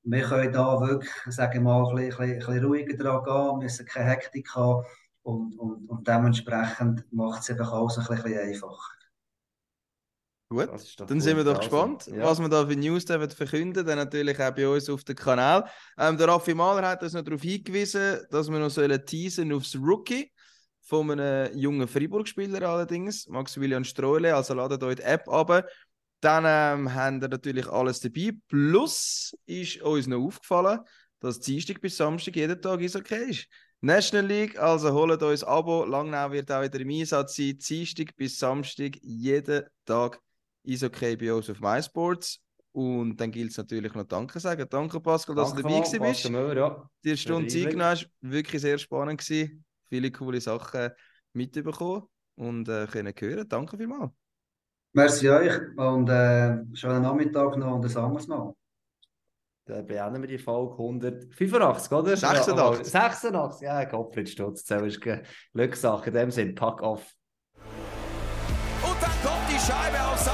[SPEAKER 5] wir können da wirklich, sagen wir mal, ein bisschen, ein bisschen ruhiger dran gehen, müssen keine Hektik haben. Und, und, und dementsprechend macht es eben alles ein bisschen einfacher.
[SPEAKER 1] Gut,
[SPEAKER 2] ist
[SPEAKER 1] dann sind wir doch
[SPEAKER 2] Also,
[SPEAKER 1] gespannt,
[SPEAKER 2] ja.
[SPEAKER 1] was wir da für News verkünden. Dann natürlich auch bei uns auf dem Kanal. Ähm, der Raffi Mahler hat uns noch darauf hingewiesen, dass wir noch sollen teasen aufs Rookie von einem jungen Freiburg-Spieler allerdings, Maximilian Streule. Also ladet euch die App ab. Dann ähm, haben wir natürlich alles dabei. Plus ist uns noch aufgefallen, dass Dienstag bis Samstag jeden Tag okay ist. National League, also holt euch ein Abo. Langnau wird auch wieder im Einsatz sein. Dienstag bis Samstag jeden Tag ist okay bei uns auf MySports. Und dann gilt es natürlich noch Danke sagen. Danke, Pascal, dass
[SPEAKER 2] Danke
[SPEAKER 1] du dabei gewesen
[SPEAKER 2] Pascal
[SPEAKER 1] bist.
[SPEAKER 2] Müller, ja.
[SPEAKER 1] Die Stunde Zeit genommen hast. Wirklich sehr spannend gewesen. Viele coole Sachen mitbekommen und äh, können hören. Danke vielmals.
[SPEAKER 5] Merci euch und äh, schönen Nachmittag noch und ein anderes Mal.
[SPEAKER 2] Dann beenden wir die Folge 185, oder?
[SPEAKER 1] 86.
[SPEAKER 2] Ja, 86, ja, Gottfried Stutz, das ist Ge- Glückssache. In dem Sinn, pack auf.
[SPEAKER 3] Und dann kommt die Scheibe auf seinen Stock